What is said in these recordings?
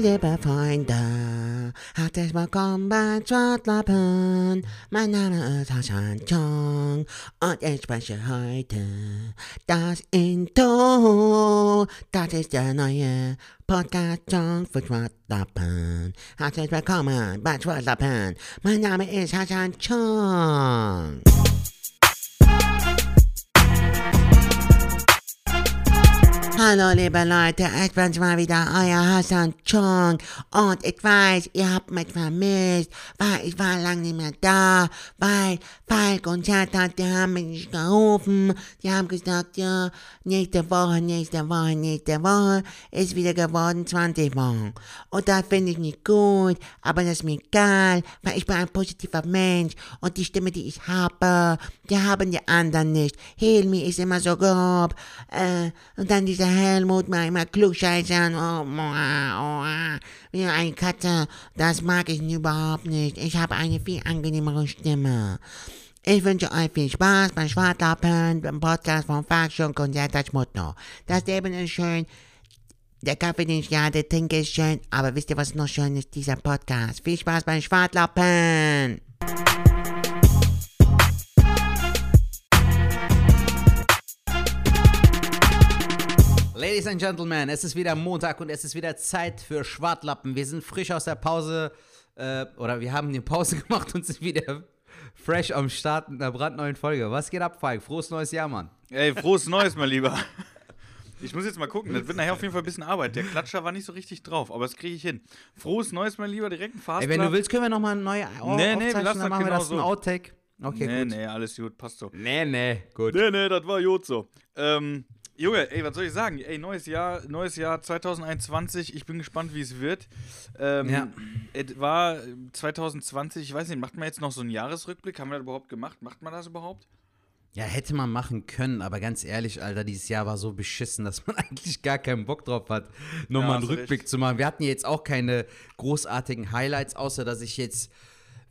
liebe Freunde, herzlich willkommen bei Schwartlappen. Mein Name ist Hassan Chong und ich spreche heute das Intro. Das ist der neue Podcast Chong für Schwartlappen. Herzlich willkommen bei Schwartlappen. Mein Name ist Hassan Chong. Hallo liebe Leute, ich bin's mal wieder, euer Hassan Chong. Und ich weiß, ihr habt mich vermisst, weil ich war lange nicht mehr da, weil Falk und Chatat, die haben mich nicht gerufen, die haben gesagt, ja, nächste Woche, nächste Woche, nächste Woche ist wieder geworden 20 Wochen. Und das finde ich nicht gut, aber das ist mir egal, weil ich bin ein positiver Mensch. Und die Stimme, die ich habe, die haben die anderen nicht. Hilmi ist immer so grob, äh, und dann dieser Helmut mal immer klugscheißern, oh, oh, oh, wie eine Katze, das mag ich überhaupt nicht. Ich habe eine viel angenehmere Stimme. Ich wünsche euch viel Spaß beim Schwartlappen, beim Podcast von und Sertac Motto. Das Leben ist schön, der Kaffee, den ich gerade trinke, ist schön, aber wisst ihr, was noch schön ist? Dieser Podcast. Viel Spaß beim Schwartlappen! Ladies and Gentlemen, es ist wieder Montag und es ist wieder Zeit für Schwartlappen. Wir sind frisch aus der Pause, äh, oder wir haben die Pause gemacht und sind wieder fresh am Start mit einer brandneuen Folge. Was geht ab, Falk? Frohes neues Jahr, Mann. Ey, frohes Neues, mein Lieber. Ich muss jetzt mal gucken, das wird nachher auf jeden Fall ein bisschen Arbeit. Der Klatscher war nicht so richtig drauf, aber das kriege ich hin. Frohes Neues, mein Lieber, direkt ein Fast. Ey, wenn du willst, können wir nochmal eine neue Au Nee, nee, wir lassen dann das machen wir genau das ein so. Outtake. Okay, nee, gut. nee, alles gut, passt so. Nee, nee, gut. Nee, nee, das war gut so. Ähm, Junge, ey, was soll ich sagen? Ey, neues Jahr, neues Jahr 2021. Ich bin gespannt, wie es wird. Ähm, Ja. Es war 2020, ich weiß nicht, macht man jetzt noch so einen Jahresrückblick? Haben wir das überhaupt gemacht? Macht man das überhaupt? Ja, hätte man machen können, aber ganz ehrlich, Alter, dieses Jahr war so beschissen, dass man eigentlich gar keinen Bock drauf hat, nochmal einen hast du Rückblick recht. zu machen. Wir hatten ja jetzt auch keine großartigen Highlights, außer dass ich jetzt,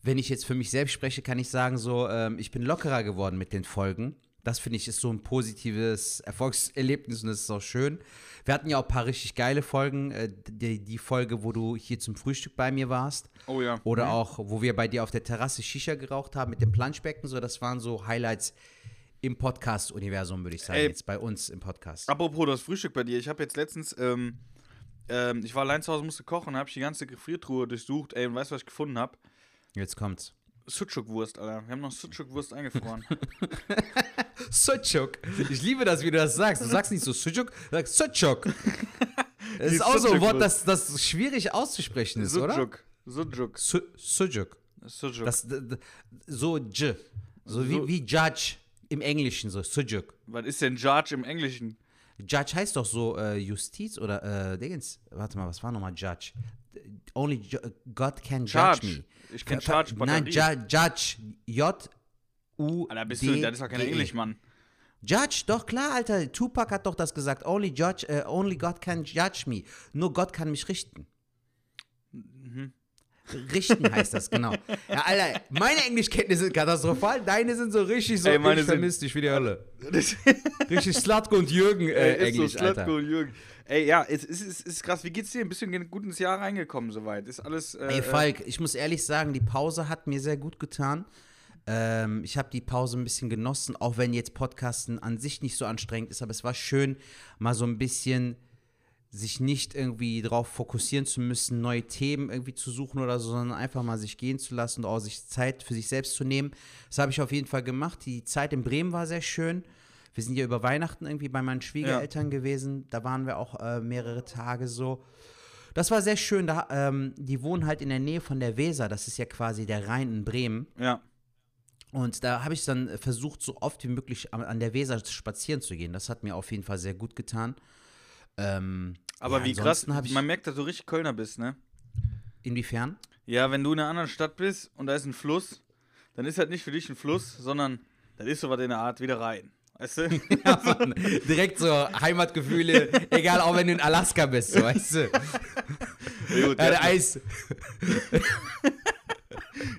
wenn ich jetzt für mich selbst spreche, kann ich sagen, so, ähm, ich bin lockerer geworden mit den Folgen. Das finde ich ist so ein positives Erfolgserlebnis und das ist auch schön. Wir hatten ja auch ein paar richtig geile Folgen. Äh, die, die Folge, wo du hier zum Frühstück bei mir warst. Oh ja. Oder auch, wo wir bei dir auf der Terrasse Shisha geraucht haben mit dem Planschbecken. So, das waren so Highlights im Podcast-Universum, würde ich sagen, Ey. jetzt bei uns im Podcast. Apropos das Frühstück bei dir, ich habe jetzt letztens, ähm, ähm, ich war allein zu Hause, musste kochen, habe ich die ganze Gefriertruhe durchsucht, ey, und weißt du, was ich gefunden habe? Jetzt kommt's. Sucuk-Wurst, Alter. Wir haben noch Sucuk-Wurst eingefroren. Sucuk. Ich liebe das, wie du das sagst. Du sagst nicht so Sucuk, du sagst Sucuk. Das ist auch so ein Wort, das, das schwierig auszusprechen ist, oder? Sucuk. Sucuk. Su Sucuk. Sucuk. Das, so J. So, Wie, wie Judge im Englischen, so Sujuk. Was ist denn Judge im Englischen? Judge heißt doch so äh, Justiz oder äh, Dingens. Warte mal, was war nochmal Judge? Only ju God can judge Charge. me. Ich Ver- Charge Nein, ju Judge. J. U. Alter, bist D du, das ist doch kein E. Englisch, Mann. Judge, doch klar, Alter. Tupac hat doch das gesagt. Only judge, äh, only God can judge me. Nur Gott kann mich richten. Mhm. Richten heißt das, genau. Ja, Alter, meine Englischkenntnisse sind katastrophal, deine sind so richtig so, Ey, meine ich sind- vermisse dich wie die Hölle. Richtig Slatko und Jürgen äh, Ey, ist Englisch, so Alter. Slatko und Jürgen. Ey, ja, es ist, es ist krass. Wie geht's dir? Ein bisschen gut ins Jahr reingekommen soweit. Ist alles. Äh, Ey, Falk, ich muss ehrlich sagen, die Pause hat mir sehr gut getan. Ähm, ich habe die Pause ein bisschen genossen, auch wenn jetzt Podcasten an sich nicht so anstrengend ist, aber es war schön, mal so ein bisschen sich nicht irgendwie darauf fokussieren zu müssen, neue Themen irgendwie zu suchen oder so, sondern einfach mal sich gehen zu lassen und auch sich Zeit für sich selbst zu nehmen. Das habe ich auf jeden Fall gemacht. Die Zeit in Bremen war sehr schön. Wir sind ja über Weihnachten irgendwie bei meinen Schwiegereltern gewesen. Da waren wir auch äh, mehrere Tage so. Das war sehr schön. Da, ähm, die wohnen halt in der Nähe von der Weser. Das ist ja quasi der Rhein in Bremen. ja. Und da habe ich dann versucht, so oft wie möglich an, an der Weser spazieren zu gehen. Das hat mir auf jeden Fall sehr gut getan. Ähm, Aber ja, wie krass, ich, man merkt, dass du richtig Kölner bist, ne? Inwiefern? Ja, wenn du in einer anderen Stadt bist und da ist ein Fluss, dann ist halt nicht für dich ein Fluss, sondern das ist so was in der Art wieder rein. Weißt du? Ja, Mann, direkt so Heimatgefühle, egal, auch wenn du in Alaska bist, so, weißt du. Ja, gut, Ja, der hatten, Eis.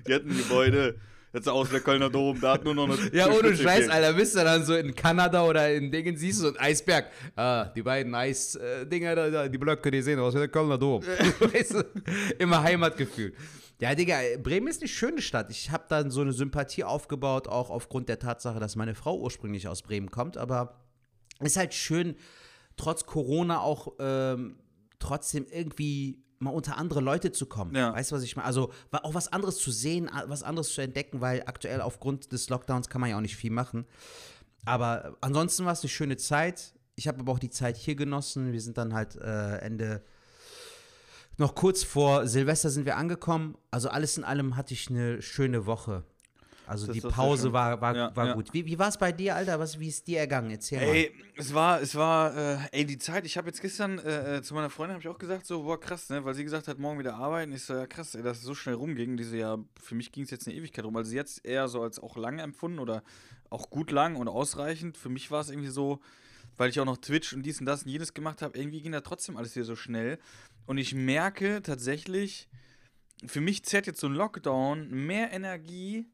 die hatten ein Gebäude, Sah aus der Kölner Dom, da hat nur noch eine. Ja, ohne Scheiß. Alter, bist du dann so in Kanada oder in Dingen, siehst du so einen Eisberg. Ah, die beiden Eisdinger, da, da, die Blöcke, die sehen aus wie der Kölner Dom. weißt du, immer Heimatgefühl. Ja, Digga, Bremen ist eine schöne Stadt. Ich habe dann so eine Sympathie aufgebaut, auch aufgrund der Tatsache, dass meine Frau ursprünglich aus Bremen kommt. Aber ist halt schön, trotz Corona auch ähm, trotzdem irgendwie mal unter andere Leute zu kommen. Ja. Weißt du, was ich meine? Also auch was anderes zu sehen, was anderes zu entdecken, weil aktuell aufgrund des Lockdowns kann man ja auch nicht viel machen. Aber ansonsten war es eine schöne Zeit. Ich habe aber auch die Zeit hier genossen. Wir sind dann halt äh, Ende, noch kurz vor Silvester sind wir angekommen. Also alles in allem hatte ich eine schöne Woche. Also Das die Pause war, war, Ja, war ja. gut. Wie, wie war es bei dir, Alter? Was, wie ist dir ergangen? Erzähl mal. Ey, es war, es war, äh, ey, die Zeit, ich habe jetzt gestern äh, äh, zu meiner Freundin habe ich auch gesagt, so, boah, krass, ne, weil sie gesagt hat, morgen wieder arbeiten. Ich so, ja, krass, ey, dass es so schnell rumging. Diese ja, für mich ging es jetzt eine Ewigkeit rum. Also sie hat es eher so als auch lang empfunden oder auch gut lang und ausreichend. Für mich war es irgendwie so, weil ich auch noch Twitch und dies und das und jenes gemacht habe, irgendwie ging da trotzdem alles hier so schnell. Und ich merke tatsächlich, für mich zerrt jetzt so ein Lockdown mehr Energie,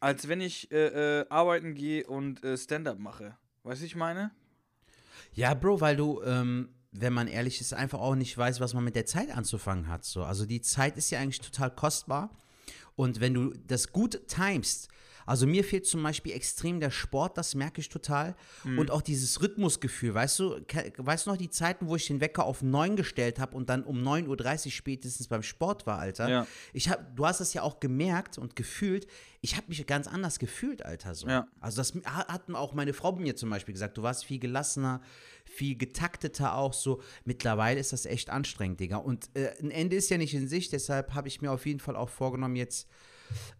als wenn ich äh, äh, arbeiten gehe und äh, Stand-up mache. Weißt du, ich meine? Ja, Bro, weil du, ähm, wenn man ehrlich ist, einfach auch nicht weiß, was man mit der Zeit anzufangen hat. So. Also die Zeit ist ja eigentlich total kostbar. Und wenn du das gut timest, also mir fehlt zum Beispiel extrem der Sport, das merke ich total. Und auch dieses Rhythmusgefühl, weißt du, weißt du noch die Zeiten, wo ich den Wecker auf 9 gestellt habe und dann um 9.30 Uhr spätestens beim Sport war, Alter? Ja. Ich hab, du hast das ja auch gemerkt und gefühlt. Ich habe mich ganz anders gefühlt, Alter. So. Ja. Also das ha- hat auch meine Frau mir zum Beispiel gesagt. Du warst viel gelassener, viel getakteter auch so. Mittlerweile ist das echt anstrengend, Digga. Und äh, ein Ende ist ja nicht in Sicht. Deshalb habe ich mir auf jeden Fall auch vorgenommen, jetzt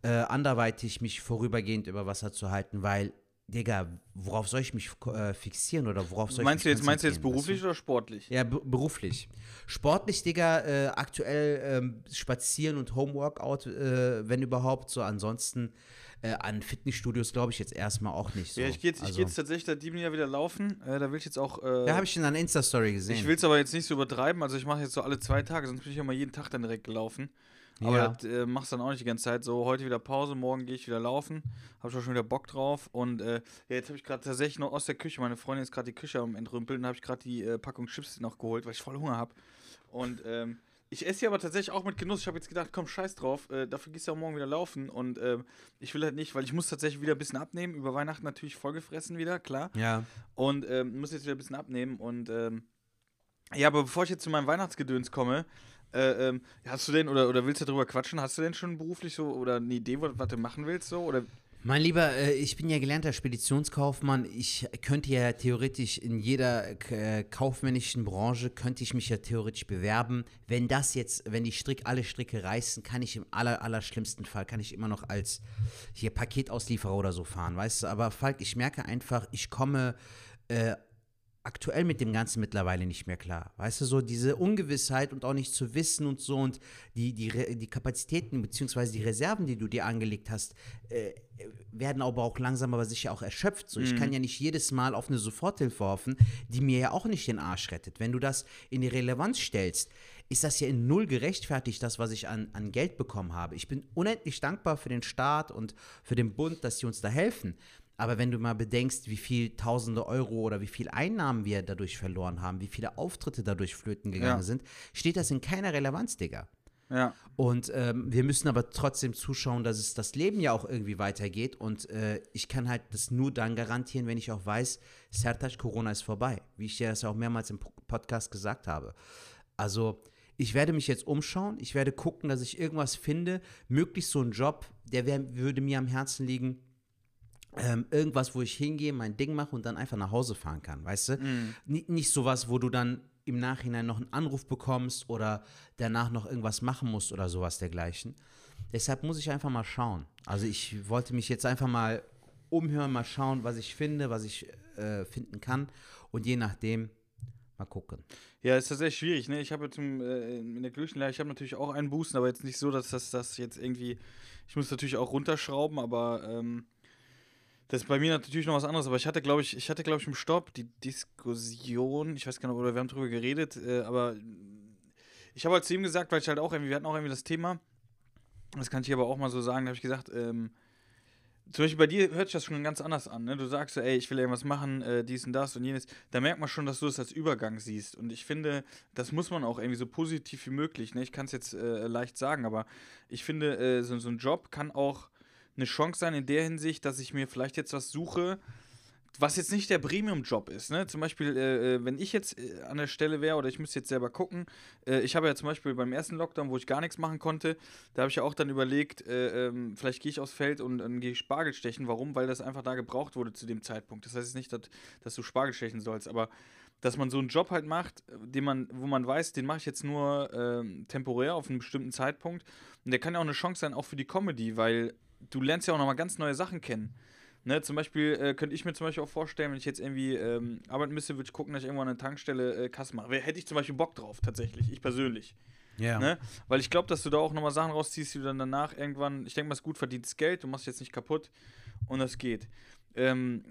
äh, anderweitig mich vorübergehend über Wasser zu halten, weil, Digga, worauf soll ich mich äh, fixieren oder worauf soll Meinst du ich mich jetzt, meinst du jetzt konzentrieren, weißt beruflich oder sportlich? ja, be beruflich. Sportlich, Digga, äh, aktuell ähm, spazieren und Homeworkout, äh, wenn überhaupt. So, ansonsten äh, an Fitnessstudios glaube ich jetzt erstmal auch nicht so. Ja, ich gehe jetzt, ich also, geh jetzt tatsächlich seit diesem Jahr wieder laufen. Äh, da will ich jetzt auch. Äh, Da habe ich in einer Insta-Story gesehen. ich will es aber jetzt nicht so übertreiben. Also ich mache jetzt so alle zwei Tage, sonst bin ich ja mal jeden Tag dann direkt gelaufen. Aber Ja. das äh, machst dann auch nicht die ganze Zeit. So, heute wieder Pause, morgen gehe ich wieder laufen. Habe schon wieder Bock drauf. Und äh, ja, jetzt habe ich gerade tatsächlich noch aus der Küche, meine Freundin ist gerade die Küche am Entrümpeln, habe ich gerade die äh, Packung Chips noch geholt, weil ich voll Hunger habe. Und ähm, ich esse die aber tatsächlich auch mit Genuss. Ich habe jetzt gedacht, komm, scheiß drauf. Äh, dafür gehst du auch morgen wieder laufen. Und ähm, ich will halt nicht, weil ich muss tatsächlich wieder ein bisschen abnehmen. Über Weihnachten natürlich vollgefressen wieder, klar. ja. Und ähm, muss jetzt wieder ein bisschen abnehmen. Und ähm, ja, aber bevor ich jetzt zu meinem Weihnachtsgedöns komme, äh, ähm, hast du denn oder, oder willst du darüber quatschen? Hast du denn schon beruflich so oder eine Idee, was, was du machen willst so? Oder Mein Lieber, äh, ich bin ja gelernter Speditionskaufmann. Ich könnte ja theoretisch in jeder äh, kaufmännischen Branche, könnte ich mich ja theoretisch bewerben. Wenn das jetzt, wenn die Strick, alle Stricke reißen, kann ich im aller, aller schlimmsten Fall, kann ich immer noch als hier Paketauslieferer oder so fahren, weißt du. Aber Falk, ich merke einfach, ich komme äh, aktuell mit dem Ganzen mittlerweile nicht mehr klar. Weißt du, so diese Ungewissheit und auch nicht zu wissen und so und die, die, die Kapazitäten bzw. die Reserven, die du dir angelegt hast, äh, werden aber auch langsam aber sicher auch erschöpft. So, ich kann ja nicht jedes Mal auf eine Soforthilfe hoffen, die mir ja auch nicht den Arsch rettet. Wenn du das in die Relevanz stellst, ist das ja in null gerechtfertigt, das, was ich an, an Geld bekommen habe. Ich bin unendlich dankbar für den Staat und für den Bund, dass sie uns da helfen. Aber wenn du mal bedenkst, wie viel Tausende Euro oder wie viel Einnahmen wir dadurch verloren haben, wie viele Auftritte dadurch flöten gegangen Ja. sind, steht das in keiner Relevanz, Digga. ja. Und ähm, wir müssen aber trotzdem zuschauen, dass es das Leben ja auch irgendwie weitergeht. Und äh, ich kann halt das nur dann garantieren, wenn ich auch weiß, Sertac, Corona ist vorbei. Wie ich dir das auch mehrmals im Po- Podcast gesagt habe. Also ich werde mich jetzt umschauen. Ich werde gucken, dass ich irgendwas finde. Möglichst so einen Job, der wär, würde mir am Herzen liegen. Ähm, irgendwas, wo ich hingehe, mein Ding mache und dann einfach nach Hause fahren kann, weißt du? Ni- Nicht sowas, wo du dann im Nachhinein noch einen Anruf bekommst oder danach noch irgendwas machen musst oder sowas dergleichen. Deshalb muss ich einfach mal schauen. Also ich wollte mich jetzt einfach mal umhören, mal schauen, was ich finde, was ich äh, finden kann und je nachdem mal gucken. Ja, ist tatsächlich schwierig, ne? Ich habe jetzt im, äh, in der Kirchenlehre, ich habe natürlich auch einen Boosten, aber jetzt nicht so, dass das, das jetzt irgendwie. Ich muss natürlich auch runterschrauben, aber ähm, das ist bei mir natürlich noch was anderes. Aber ich hatte, glaube ich, ich hatte, glaube ich, im Stopp die Diskussion, ich weiß gar nicht, oder wir haben drüber geredet, äh, aber ich habe halt zu ihm gesagt, weil ich halt auch irgendwie, wir hatten auch irgendwie das Thema, das kann ich aber auch mal so sagen, da habe ich gesagt, ähm, zum Beispiel bei dir hört sich das schon ganz anders an. Ne? Du sagst so, ey, ich will irgendwas machen, äh, dies und das und jenes. Da merkt man schon, dass du es das als Übergang siehst. Und ich finde, das muss man auch irgendwie so positiv wie möglich. Ne? Ich kann es jetzt äh, leicht sagen, aber ich finde, äh, so, so ein Job kann auch eine Chance sein in der Hinsicht, dass ich mir vielleicht jetzt was suche, was jetzt nicht der Premium-Job ist, ne? Zum Beispiel, äh, äh, wenn ich jetzt äh, an der Stelle wäre oder ich müsste jetzt selber gucken, äh, ich habe ja zum Beispiel beim ersten Lockdown, wo ich gar nichts machen konnte, da habe ich ja auch dann überlegt, äh, ähm, vielleicht gehe ich aufs Feld und dann gehe ich Spargel stechen. Warum? Weil das einfach da gebraucht wurde zu dem Zeitpunkt. Das heißt nicht, dass, dass du Spargel stechen sollst, aber dass man so einen Job halt macht, den man, wo man weiß, den mache ich jetzt nur ähm, temporär auf einem bestimmten Zeitpunkt. Und der kann ja auch eine Chance sein, auch für die Comedy, weil du lernst ja auch nochmal ganz neue Sachen kennen. Ne, zum Beispiel äh, könnte ich mir zum Beispiel auch vorstellen, wenn ich jetzt irgendwie ähm, arbeiten müsste, würde ich gucken, dass ich irgendwo an einer Tankstelle äh, Kasse mache. Hätte ich zum Beispiel Bock drauf, tatsächlich, ich persönlich. Ja. Ne? Weil ich glaube, dass du da auch nochmal Sachen rausziehst, die du dann danach irgendwann, ich denke mal, es ist gut verdientes Geld, du machst jetzt nicht kaputt und das geht. Ähm,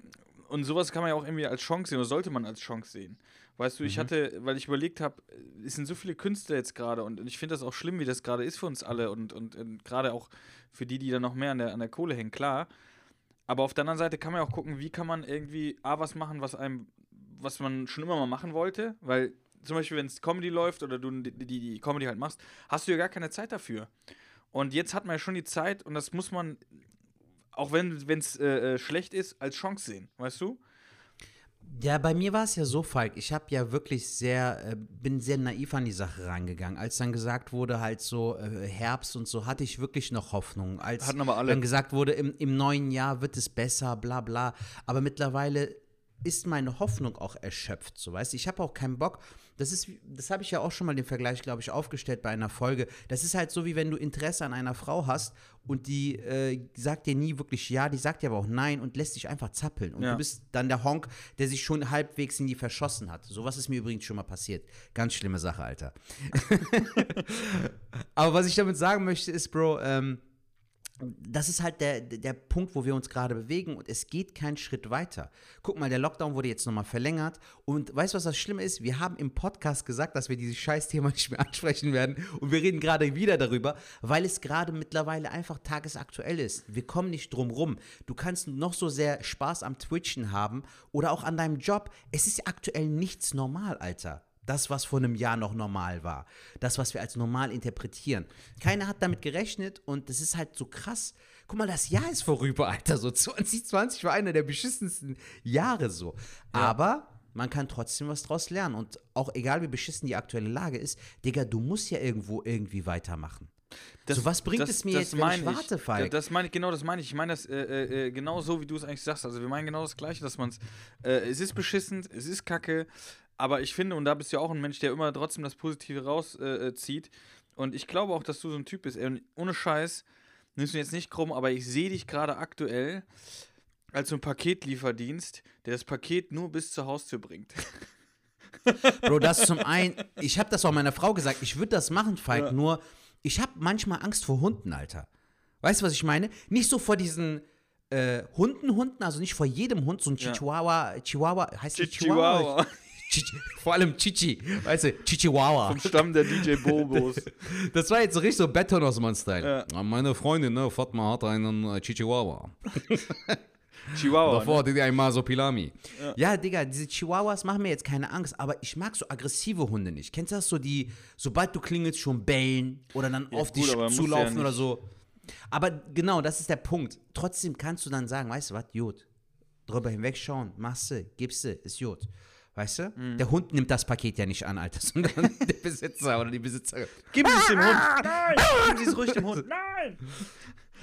und sowas kann man ja auch irgendwie als Chance sehen oder sollte man als Chance sehen. Weißt du, ich Mhm. hatte, weil ich überlegt habe, es sind so viele Künstler jetzt gerade und ich finde das auch schlimm, wie das gerade ist für uns alle und, und, und gerade auch für die, die da noch mehr an der, an der Kohle hängen, klar. Aber auf der anderen Seite kann man ja auch gucken, wie kann man irgendwie A, was machen, was einem, was man schon immer mal machen wollte, weil zum Beispiel, wenn es Comedy läuft oder du die, die, die Comedy halt machst, hast du ja gar keine Zeit dafür. Und jetzt hat man ja schon die Zeit und das muss man, auch wenn es äh, äh, schlecht ist, als Chance sehen, weißt du? Ja, bei mir war es ja so, Falk. Ich habe ja wirklich sehr, äh, bin sehr naiv an die Sache rangegangen. Als dann gesagt wurde, halt so äh, Herbst und so, hatte ich wirklich noch Hoffnung. Als Hatten aber alle. dann gesagt wurde, im, im neuen Jahr wird es besser, bla bla. Aber mittlerweile ist meine Hoffnung auch erschöpft, so weißt du. Ich habe auch keinen Bock. Das ist, das habe ich ja auch schon mal den Vergleich, glaube ich, aufgestellt bei einer Folge. Das ist halt so, wie wenn du Interesse an einer Frau hast und die äh, sagt dir nie wirklich ja, die sagt dir aber auch nein und lässt dich einfach zappeln. Und Ja. du bist dann der Honk, der sich schon halbwegs in die verschossen hat. Sowas ist mir übrigens schon mal passiert. Ganz schlimme Sache, Alter. aber was ich damit sagen möchte, ist, Bro, ähm, das ist halt der, der Punkt, wo wir uns gerade bewegen und es geht keinen Schritt weiter. Guck mal, der Lockdown wurde jetzt nochmal verlängert und weißt du, was das Schlimme ist? Wir haben im Podcast gesagt, dass wir dieses Scheißthema nicht mehr ansprechen werden und wir reden gerade wieder darüber, weil es gerade mittlerweile einfach tagesaktuell ist. Wir kommen nicht drum rum. Du kannst noch so sehr Spaß am Twitchen haben oder auch an deinem Job. Es ist aktuell nichts normal, Alter. Das, was vor einem Jahr noch normal war. Das, was wir als normal interpretieren. Keiner hat damit gerechnet und das ist halt so krass. Guck mal, das Jahr ist vorüber, Alter. So 2020 war einer der beschissensten Jahre so. Aber man kann trotzdem was draus lernen. Und auch egal wie beschissen die aktuelle Lage ist, Digga, du musst ja irgendwo irgendwie weitermachen. so, was bringt es mir jetzt, wenn ich warte, Falk? Das meine ich, genau das meine ich. Ich meine das äh, äh, genau so, wie du es eigentlich sagst. Also wir meinen genau das Gleiche, dass man es, äh, es ist beschissen, es ist kacke, aber ich finde, und da bist du ja auch ein Mensch, der immer trotzdem das Positive rauszieht. Äh, zieht. und ich glaube auch, dass du so ein Typ bist. Ey, ohne Scheiß, nimmst du jetzt nicht krumm, aber ich sehe dich gerade aktuell als so ein Paketlieferdienst, der das Paket nur bis zur Haustür bringt. Bro, das zum einen, ich habe das auch meiner Frau gesagt, ich würde das machen, Falk, Ja. nur ich habe manchmal Angst vor Hunden, Alter. Weißt du, was ich meine? Nicht so vor diesen äh, Hunden, Hunden, also nicht vor jedem Hund, so ein Ja. Chihuahua, Chihuahua, heißt die Chihuahua. Chichi, vor allem Chichi, weißt du, Chichihuahua. Vom Stamm der DJ Bobos. Das war jetzt so richtig so Beton aus Style. Ja. Meine Freundin, ne, Fatma, hat einen äh, Chihuahua. Chihuahua. Davor ne? hatte die einmal so Pilami. Ja. Digga, diese Chihuahuas machen mir jetzt keine Angst, aber ich mag so aggressive Hunde nicht. Kennst du das so, die, sobald du klingelst, schon bellen oder dann auf gut, dich ja zulaufen nicht. oder so? Aber genau, das ist der Punkt. Trotzdem kannst du dann sagen, weißt du was, Jod, drüber hinwegschauen, machst du, gibst du, ist Jod. Weißt du? Mhm. Der Hund nimmt das Paket ja nicht an, Alter, sondern der Besitzer oder die Besitzerin. Gib es dem Hund. Nein! Gib es ruhig dem Hund. Nein!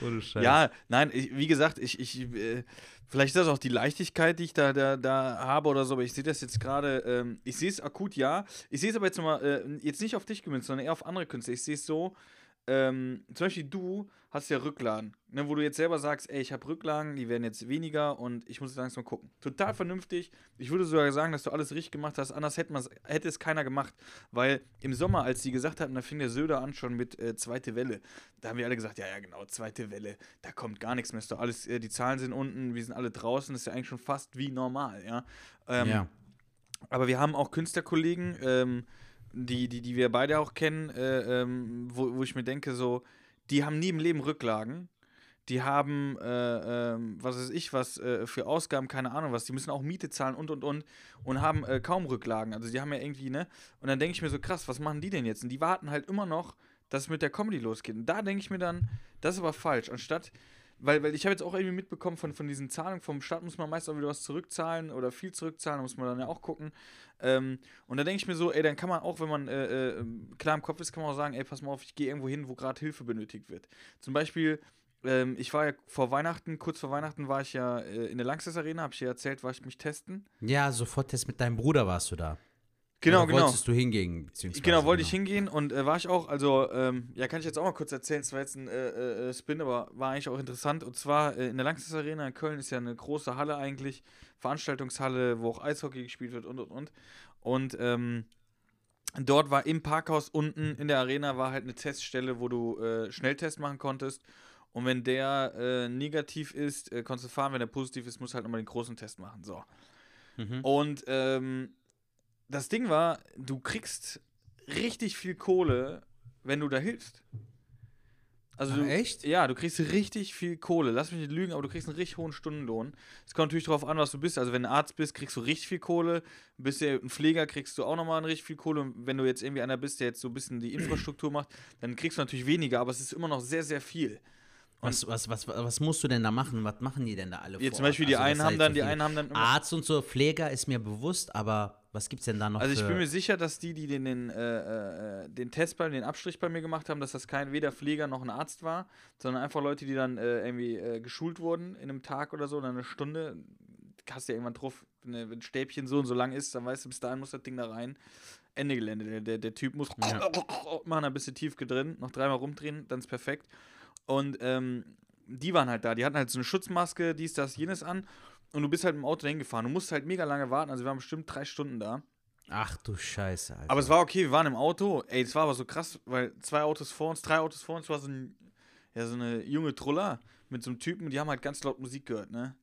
Ohne Scheiß. Ja, nein, ich, wie gesagt, ich, ich äh, vielleicht ist das auch die Leichtigkeit, die ich da, da, da habe oder so, aber ich sehe das jetzt gerade, ähm, ich sehe es akut, ja. Ich sehe es aber jetzt nochmal, äh, jetzt nicht auf dich gemünzt, sondern eher auf andere Künstler. Ich sehe es so, ähm, zum Beispiel du hast ja Rücklagen, ne, wo du jetzt selber sagst, ey, ich habe Rücklagen, die werden jetzt weniger und ich muss jetzt langsam gucken. Total vernünftig. Ich würde sogar sagen, dass du alles richtig gemacht hast. Anders hätte, hätte es keiner gemacht. Weil im Sommer, als die gesagt hatten, da fing der Söder an schon mit äh, zweite Welle, da haben wir alle gesagt, ja, ja, genau, zweite Welle, da kommt gar nichts mehr. Ist doch alles, äh, die Zahlen sind unten, wir sind alle draußen, das ist ja eigentlich schon fast wie normal, ja. Ähm, ja. aber wir haben auch Künstlerkollegen, ähm, die, die, die wir beide auch kennen, äh, ähm, wo, wo ich mir denke, so, die haben nie im Leben Rücklagen. die haben, äh, ähm, was weiß ich, was äh, für Ausgaben, keine Ahnung was, die müssen auch Miete zahlen und und und und haben äh, kaum Rücklagen. Also die haben ja irgendwie, ne? Und dann denke ich mir so, krass, was machen die denn jetzt? Und die warten halt immer noch, dass es mit der Comedy losgeht. Und da denke ich mir dann, das ist aber falsch. Anstatt, weil, weil ich habe jetzt auch irgendwie mitbekommen, von, von diesen Zahlungen vom Staat muss man meist auch wieder was zurückzahlen oder viel zurückzahlen, muss man dann ja auch gucken. Ähm, und da denke ich mir so, ey, dann kann man auch, wenn man äh, äh, klar im Kopf ist, kann man auch sagen, ey, pass mal auf, ich gehe irgendwo hin, wo gerade Hilfe benötigt wird. Zum Beispiel ähm, ich war ja vor Weihnachten, kurz vor Weihnachten war ich ja äh, in der Langsess Arena, habe ich dir erzählt, war ich mich testen. Ja, sofort Test mit deinem Bruder warst du da. Genau, Oder genau. Wolltest du hingehen, beziehungsweise. Genau, wollte ich hingehen und äh, war ich auch, also, ähm, ja, kann ich jetzt auch mal kurz erzählen, es war jetzt ein äh, äh, Spin, aber war eigentlich auch interessant. Und zwar äh, in der Langsess Arena in Köln ist ja eine große Halle eigentlich, Veranstaltungshalle, wo auch Eishockey gespielt wird und und und. Und ähm, dort war im Parkhaus unten in der Arena war halt eine Teststelle, wo du äh, Schnelltest machen konntest. Und wenn der äh, negativ ist, äh, konntest du fahren. Wenn der positiv ist, musst du halt nochmal den großen Test machen. So. Mhm. Und ähm, das Ding war, du kriegst richtig viel Kohle, wenn du da hilfst. Also du, echt? Ja, du kriegst richtig viel Kohle. Lass mich nicht lügen, aber du kriegst einen richtig hohen Stundenlohn. Es kommt natürlich darauf an, was du bist. Also wenn du Arzt bist, kriegst du richtig viel Kohle. Bist du ein Pfleger, kriegst du auch nochmal richtig viel Kohle. Und wenn du jetzt irgendwie einer bist, der jetzt so ein bisschen die Infrastruktur macht, dann kriegst du natürlich weniger, aber es ist immer noch sehr, sehr viel. Was, was, was, was musst du denn da machen? Was machen die denn da alle Jetzt vor zum Beispiel die Also, einen haben dann, die einen haben dann Arzt und so, Pfleger ist mir bewusst, aber was gibt's denn da noch Also ich bin mir sicher, dass die, die den, den, äh, äh, den Test bei den Abstrich bei mir gemacht haben, dass das kein weder Pfleger noch ein Arzt war, sondern einfach Leute, die dann äh, irgendwie äh, geschult wurden in einem Tag oder so, oder eine Stunde. Hast du ja irgendwann drauf, wenn ein Stäbchen so und so lang ist, dann weißt du, bis dahin muss das Ding da rein. Ende Gelände. Der, der, der Typ muss Ja. machen, ein bisschen tief drin, noch dreimal rumdrehen, dann ist perfekt. Und ähm, die waren halt da, die hatten halt so eine Schutzmaske, dies, das, jenes an. Und du bist halt im Auto hingefahren. Du musst halt mega lange warten. Also wir waren bestimmt drei Stunden da. Ach du Scheiße, Alter. Aber es war okay, wir waren im Auto. Ey, es war aber so krass, weil zwei Autos vor uns, drei Autos vor uns war so, ein, ja, so eine junge Truller mit so einem Typen, die haben halt ganz laut Musik gehört, ne?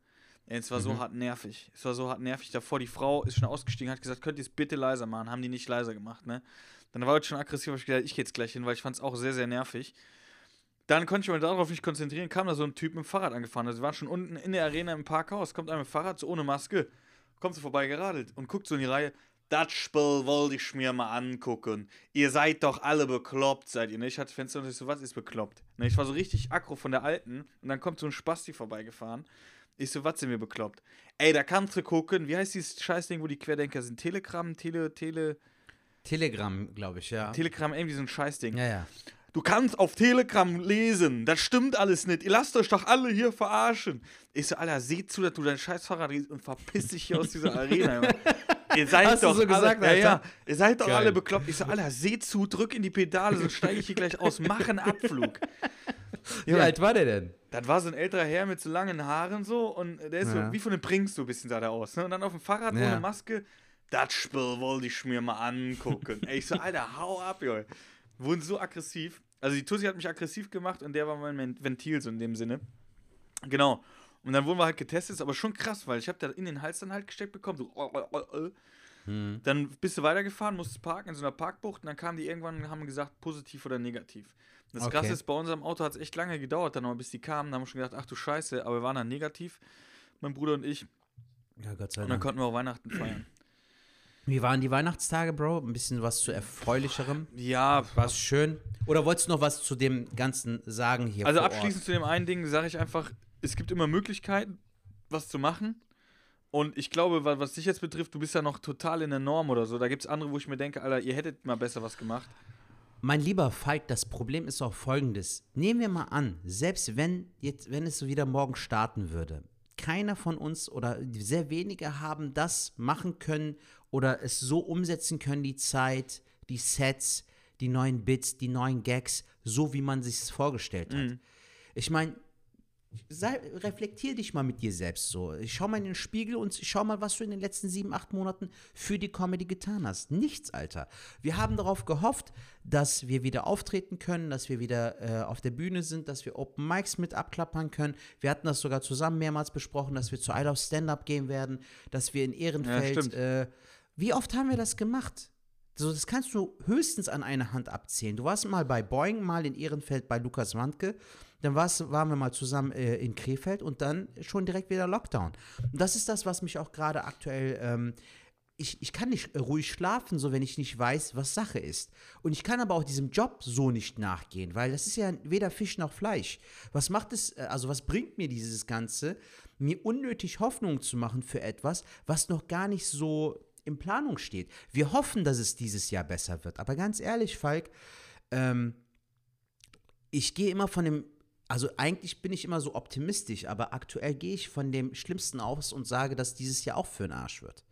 Ey, es war so Mhm. hart nervig. Es war so hart nervig. Davor, die Frau ist schon ausgestiegen, hat gesagt, könnt ihr es bitte leiser machen? Haben die nicht leiser gemacht, ne? Dann war ich schon aggressiv, hab ich gedacht, ich gehe jetzt gleich hin, weil ich fand es auch sehr, sehr nervig. Dann konnte ich mich darauf nicht konzentrieren, kam da so ein Typ mit dem Fahrrad angefahren. Also wir waren schon unten in der Arena im Parkhaus, kommt einer mit dem Fahrrad, so ohne Maske, kommt so vorbei geradelt und guckt so in die Reihe. Das Spiel wollte ich mir mal angucken. Ihr seid doch alle bekloppt, seid ihr, ne? Ich hatte Fenster und ich so, was ist bekloppt? Ne, ich war so richtig aggro von der Alten und dann kommt so ein Spasti vorbeigefahren. Ich so, was sind wir bekloppt? Ey, da kannst du gucken, wie heißt dieses Scheißding, wo die Querdenker sind? Telegram, Tele, Tele, Telegram, glaube ich, ja. Telegram, irgendwie so ein Scheißding. ja, ja. Du kannst auf Telegram lesen. Das stimmt alles nicht. Ihr lasst euch doch alle hier verarschen. Ich so, Alter, seht zu, dass du dein scheiß Fahrrad und verpiss dich hier aus dieser Arena. Ihr seid Hast doch so gesagt, alle, ja, ja, ihr seid doch Geil. alle bekloppt. Ich so, Alter, seht zu, drück in die Pedale, sonst steige ich hier gleich aus. Mach einen Abflug. Wie alt war der denn? Das war so ein älterer Herr mit so langen Haaren so und der ist Ja. so, wie von den Brinks so ein bisschen sah der aus. Ne? Und dann auf dem Fahrrad Ja. ohne Maske, das Spiel wollte ich mir mal angucken. Ey, ich so, Alter, hau ab, Junge. Wurden so aggressiv. Also die Tussi hat mich aggressiv gemacht und der war mein Ventil so in dem Sinne. Genau. Und dann wurden wir halt getestet, ist aber schon krass, weil ich habe da in den Hals dann halt gesteckt bekommen, so, oh, oh, oh. Hm. Dann bist du weitergefahren, musstest parken in so einer Parkbucht und dann kamen die irgendwann und haben gesagt, positiv oder negativ. Das Okay. Krasse ist, bei unserem Auto hat es echt lange gedauert, dann noch, bis die kamen. Da haben wir schon gedacht, ach du Scheiße, aber wir waren dann negativ, mein Bruder und ich. Ja, Gott sei Und dann Dank. konnten wir auch Weihnachten feiern. Wie waren die Weihnachtstage, Bro? Ein bisschen was zu erfreulicherem? Ja, War es schön? Oder wolltest du noch was zu dem Ganzen sagen hier? also vor Ort? abschließend zu dem einen Ding sage ich einfach, es gibt immer Möglichkeiten, was zu machen. Und ich glaube, wa- was dich jetzt betrifft, du bist ja noch total in der Norm oder so. Da gibt es andere, wo ich mir denke, Alter, ihr hättet mal besser was gemacht. Mein lieber Falk, das Problem ist auch folgendes. Nehmen wir mal an, selbst wenn, jetzt, wenn es so wieder morgen starten würde, keiner von uns oder sehr wenige haben das machen können oder es so umsetzen können, die Zeit, die Sets, die neuen Bits, die neuen Gags, so wie man sich es vorgestellt hat. Ich meine, sei, reflektier dich mal mit dir selbst so. Ich schau mal in den Spiegel und schau mal, was du in den letzten sieben, acht Monaten für die Comedy getan hast. Nichts, Alter. Wir haben darauf gehofft, dass wir wieder auftreten können, dass wir wieder äh, auf der Bühne sind, dass wir Open Mics mit abklappern können. Wir hatten das sogar zusammen mehrmals besprochen, dass wir zu I Love Stand-Up gehen werden, dass wir in Ehrenfeld. äh, wie oft haben wir das gemacht? So, das kannst du höchstens an einer Hand abzählen. Du warst mal bei Boeing, mal in Ehrenfeld bei Lukas Wandke. Dann warst, waren wir mal zusammen äh, in Krefeld und dann schon direkt wieder Lockdown. Und das ist das, was mich auch gerade aktuell. Ähm, ich, ich kann nicht ruhig schlafen, so wenn ich nicht weiß, was Sache ist. Und ich kann aber auch diesem Job so nicht nachgehen, weil das ist ja weder Fisch noch Fleisch. Was macht es, äh, also was bringt mir dieses Ganze, mir unnötig Hoffnung zu machen für etwas, was noch gar nicht so in Planung steht. Wir hoffen, dass es dieses Jahr besser wird. Aber ganz ehrlich, Falk, ähm, ich gehe immer von dem, also eigentlich bin ich immer so optimistisch, aber aktuell gehe ich von dem Schlimmsten aus und sage, dass dieses Jahr auch für den Arsch wird.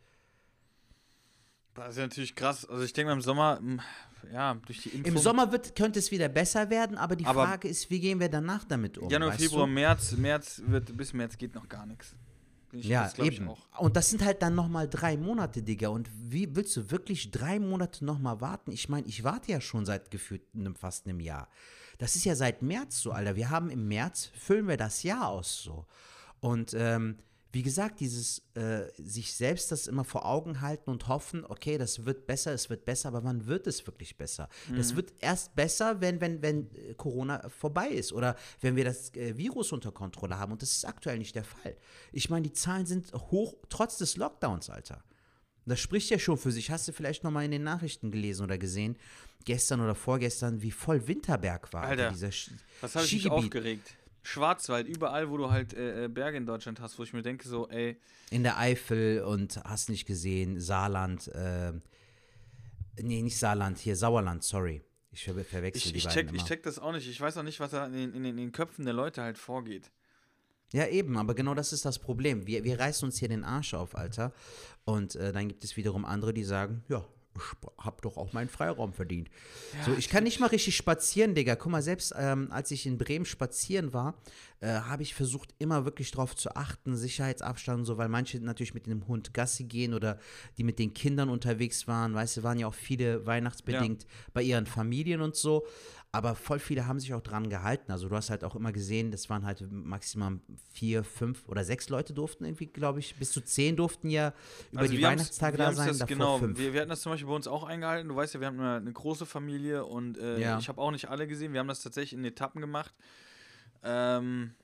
Das ist ja natürlich krass. Also ich denke mal im Sommer, m, ja, durch die Impfung. Im Sommer wird, könnte es wieder besser werden, aber die Aber- Frage ist, wie gehen wir danach damit um? Januar, Februar, du? März, März wird, bis März geht noch gar nichts. Ich, Ja, das glaub ich eben. auch. Und das sind halt dann nochmal drei Monate, Digga. Und wie willst du wirklich drei Monate nochmal warten? Ich meine, ich warte ja schon seit gefühlt einem, fast einem Jahr. Das ist ja seit März so, Alter. Wir haben im März, füllen wir das Jahr aus so. Und ähm, wie gesagt, dieses äh, sich selbst das immer vor Augen halten und hoffen, okay, das wird besser, es wird besser, aber wann wird es wirklich besser? Das wird erst besser, wenn, wenn, wenn äh, Corona vorbei ist oder wenn wir das äh, Virus unter Kontrolle haben. Und das ist aktuell nicht der Fall. Ich meine, die Zahlen sind hoch, trotz des Lockdowns, Alter. Das spricht ja schon für sich. Hast du vielleicht noch mal in den Nachrichten gelesen oder gesehen, gestern oder vorgestern, wie voll Winterberg war? Alter, dieser Sch- Was habe ich mich aufgeregt? Schwarzwald, überall, wo du halt äh, äh, Berge in Deutschland hast, wo ich mir denke, so, ey, In der Eifel und hast nicht gesehen, Saarland, äh, nee, nicht Saarland, hier Sauerland, sorry. Ich ver verwechsel ich, die ich, beiden check, ich immer. check das auch nicht. Ich weiß auch nicht, was da in den, in, in den Köpfen der Leute halt vorgeht. Ja, eben, aber genau das ist das Problem. Wir, wir reißen uns hier den Arsch auf, Alter. Und äh, dann gibt es wiederum andere, die sagen, ja, ich hab doch auch meinen Freiraum verdient. so, ich kann nicht mal richtig spazieren, Digga. Guck mal, selbst ähm, als ich in Bremen spazieren war, äh, habe ich versucht, immer wirklich drauf zu achten, Sicherheitsabstand und so, weil manche natürlich mit dem Hund Gassi gehen oder die mit den Kindern unterwegs waren. Weißt du, waren ja auch viele weihnachtsbedingt bei ihren Familien und so. Aber voll viele haben sich auch dran gehalten. Also du hast halt auch immer gesehen, das waren halt maximal vier, fünf oder sechs Leute durften irgendwie, glaube ich, bis zu zehn durften ja über Also die Weihnachtstage da sein, das, genau. Wir, wir hatten das zum Beispiel bei uns auch eingehalten. Du weißt ja, wir haben eine, eine große Familie und äh, Ja. ich habe auch nicht alle gesehen. Wir haben das tatsächlich in Etappen gemacht. Ähm,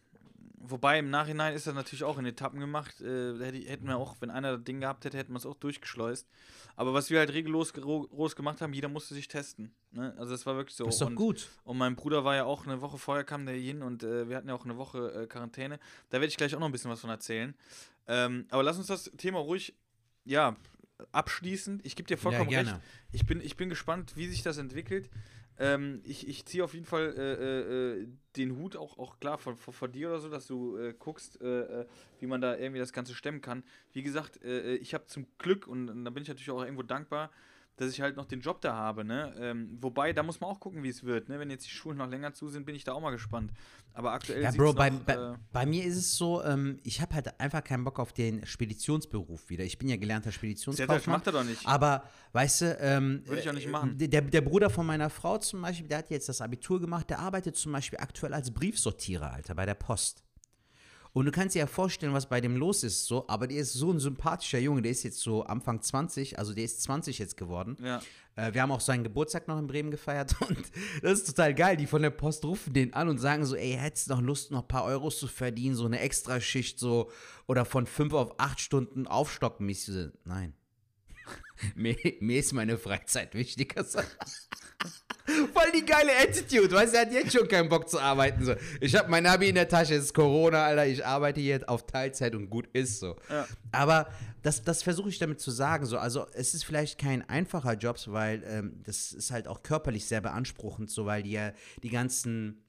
wobei im Nachhinein ist das natürlich auch in Etappen gemacht. Äh, hätten wir auch, wenn einer das Ding gehabt hätte, hätten wir es auch durchgeschleust. Aber was wir halt regellos gro- groß gemacht haben, jeder musste sich testen. Ne? Also das war wirklich so. das ist doch und, gut. Und mein Bruder war ja auch eine Woche vorher, kam der hier hin und äh, wir hatten ja auch eine Woche äh, Quarantäne. Da werde ich gleich auch noch ein bisschen was von erzählen. Ähm, aber lass uns das Thema ruhig, ja, abschließen. Ich gebe dir vollkommen gerne. recht. Ich bin, ich bin gespannt, wie sich das entwickelt. Ähm, ich ich ziehe auf jeden Fall äh, äh, äh, den Hut auch, auch klar vor, vor, vor dir oder so, dass du äh, guckst, äh, äh, wie man da irgendwie das Ganze stemmen kann. Wie gesagt, ich habe zum Glück, und, und da bin ich natürlich auch irgendwo dankbar, dass ich halt noch den Job da habe, ne? Ähm, wobei, da muss man auch gucken, wie es wird, ne? Wenn jetzt die Schulen noch länger zu sind, bin ich da auch mal gespannt. Aber aktuell Ja, Bro, noch, bei, äh, bei, bei mir ist es so, ähm, ich habe halt einfach keinen Bock auf den Speditionsberuf wieder. Ich bin ja gelernter Sehr, das Speditionskaufmann. macht er doch nicht. Aber, weißt du, ähm, Würde ich auch nicht äh, machen. Der, der Bruder von meiner Frau zum Beispiel, der hat jetzt das Abitur gemacht, der arbeitet zum Beispiel aktuell als Briefsortierer, Alter, bei der Post. Und du kannst dir ja vorstellen, was bei dem los ist, so, aber der ist so ein sympathischer Junge, der ist jetzt so Anfang 20, also der ist 20 jetzt geworden. Ja. Äh, wir haben auch seinen Geburtstag noch in Bremen gefeiert und das ist total geil. Die von der Post rufen den an und sagen so, ey, hättest du noch Lust, noch ein paar Euros zu verdienen, so eine Extraschicht so oder von fünf auf acht Stunden aufstocken. Nein. mir, mir ist meine Freizeit wichtiger. Voll die geile Attitude, weißt du, er hat jetzt schon keinen Bock zu arbeiten. So. Ich habe mein Abi in der Tasche, es ist Corona, Alter, ich arbeite jetzt auf Teilzeit und gut ist so. Ja. Aber das, das versuche ich damit zu sagen. So. Also es ist vielleicht kein einfacher Job, weil ähm, das ist halt auch körperlich sehr beanspruchend, so weil die ja die ganzen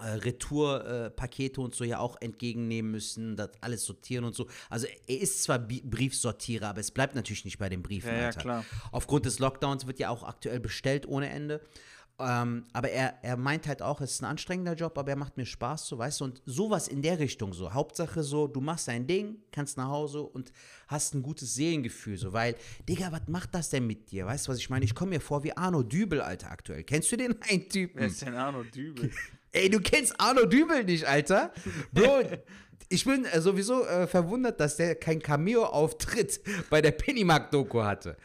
Retourpakete und so ja auch entgegennehmen müssen, das alles sortieren und so. Also er ist zwar Bi Briefsortierer, aber es bleibt natürlich nicht bei den Briefen. Ja, ja, klar. Aufgrund des Lockdowns wird ja auch aktuell bestellt ohne Ende. Ähm, aber er, er meint halt auch, es ist ein anstrengender Job, aber er macht mir Spaß, so weißt du, und sowas in der Richtung so. Hauptsache so, du machst dein Ding, kannst nach Hause und hast ein gutes Seelengefühl, so, weil, Digga, was macht das denn mit dir? Weißt du, was ich meine? Ich komme mir vor wie Arno Dübel, Alter, aktuell. Kennst du den einen Typen? Wer ist denn Arno Dübel? Ey, du kennst Arno Dübel nicht, Alter. Bro, ich bin äh, sowieso äh, verwundert, dass der kein Cameo-Auftritt bei der Pennymark-Doku hatte.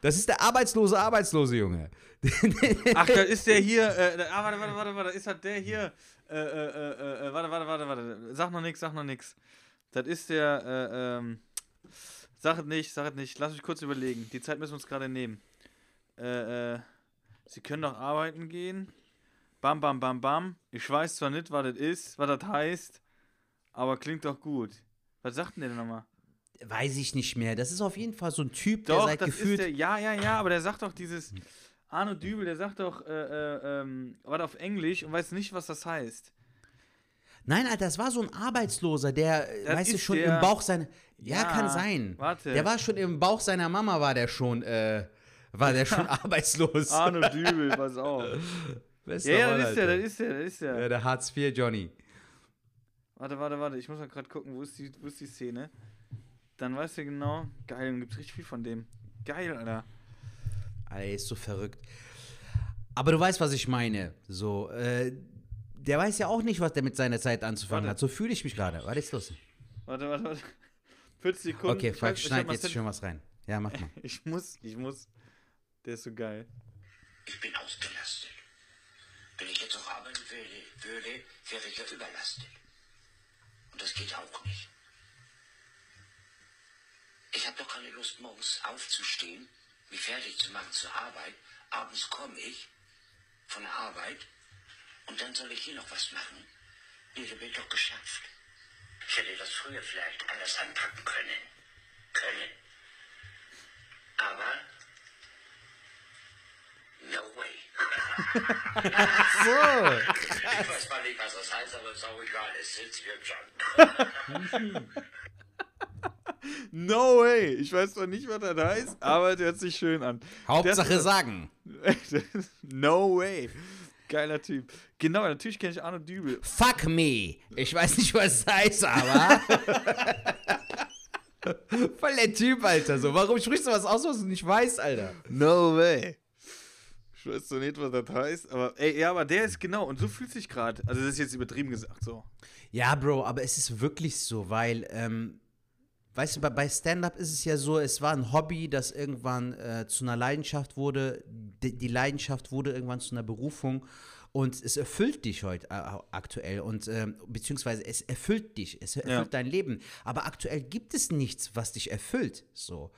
Das ist der arbeitslose, arbeitslose Junge. Ach, da ist der hier. Äh, ah, warte, warte, warte, warte. Ist das der hier? Äh, äh, äh, äh, warte, warte, warte, warte. Sag noch nix, sag noch nix. Das ist der. Äh, ähm. Sag es nicht, sag es nicht. Lass mich kurz überlegen. Die Zeit müssen wir uns gerade nehmen. Äh, äh. Sie können doch arbeiten gehen. Bam, bam, bam, bam. Ich weiß zwar nicht, was das ist, was das heißt, aber klingt doch gut. Was sagt denn der denn nochmal? Weiß ich nicht mehr. Das ist auf jeden Fall so ein Typ, Doch, der seit das gefühlt. ist der. Ja, ja, ja, aber der sagt doch dieses. Arno Dübel, der sagt doch, äh, äh, ähm, was auf Englisch und weiß nicht, was das heißt. Nein, Alter, das war so ein Arbeitsloser, der, äh, Das weißt du, schon der- im Bauch seiner. Ja, Ja, kann sein. warte. Der war schon im Bauch seiner Mama, war der schon, äh, war der schon arbeitslos. Arno Dübel, pass auf. Bester Ja, ja, Mann, das ist der, Alter. das ist der, das ist der. Ja, der Hartz IV Johnny. Warte, warte, warte, ich muss mal gerade gucken, wo ist, die, wo ist die Szene? Dann weißt du genau. Geil, dann gibt's richtig viel von dem. Geil, Alter. Alter, er ist so verrückt. Aber du weißt, was ich meine. So, äh, der weiß ja auch nicht, was der mit seiner Zeit anzufangen Warte. hat. So fühle ich mich gerade. Was ist los? Warte, warte, warte. 40 Sekunden. Okay, Ich Falk, schneid jetzt Set- schon was rein. Ja, mach mal. Ich muss, ich muss. Der ist so geil. Ich bin ausgelastet. Wenn ich jetzt noch arbeiten würde, würde wäre ich ja überlastet. Und das geht auch nicht. Ich habe doch keine Lust, morgens aufzustehen, mich fertig zu machen zur Arbeit. Abends komme ich von der Arbeit und dann soll ich hier noch was machen. Nee, da bin ich doch geschafft. Ich hätte das früher vielleicht anders anpacken können. Können. Aber no way. Ich weiß mal nicht, was das heißt, aber sau egal, es sitzt wird schon. No way! Ich weiß zwar nicht, was das heißt, aber der hört sich schön an. Hauptsache Der- sagen. no way! Geiler Typ. Genau, natürlich kenne ich Arno Dübel. Fuck me. Ich weiß nicht, was das heißt, aber. Voll der Typ, Alter. So, warum sprichst du was aus, was du nicht weißt, Alter? No way! Ich weiß zwar nicht, was das heißt, aber ey, ja, aber der ist genau und so fühlt sich gerade. Also, das ist jetzt übertrieben gesagt, so. Ja, Bro, aber es ist wirklich so, weil, ähm, weißt du, bei, bei Stand-Up ist es ja so, es war ein Hobby, das irgendwann äh, zu einer Leidenschaft wurde. Die, die Leidenschaft wurde irgendwann zu einer Berufung. Und es erfüllt dich heute äh, aktuell und ähm, beziehungsweise es erfüllt dich, es erfüllt Ja. dein Leben. Aber aktuell gibt es nichts, was dich erfüllt. So.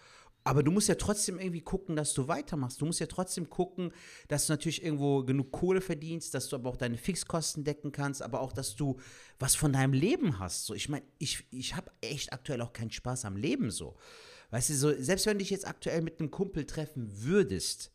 Aber du musst ja trotzdem irgendwie gucken, dass du weitermachst. Du musst ja trotzdem gucken, dass du natürlich irgendwo genug Kohle verdienst, dass du aber auch deine Fixkosten decken kannst, aber auch, dass du was von deinem Leben hast. So, ich meine, ich, ich habe echt aktuell auch keinen Spaß am Leben so. Weißt du, so, selbst wenn du dich jetzt aktuell mit einem Kumpel treffen würdest,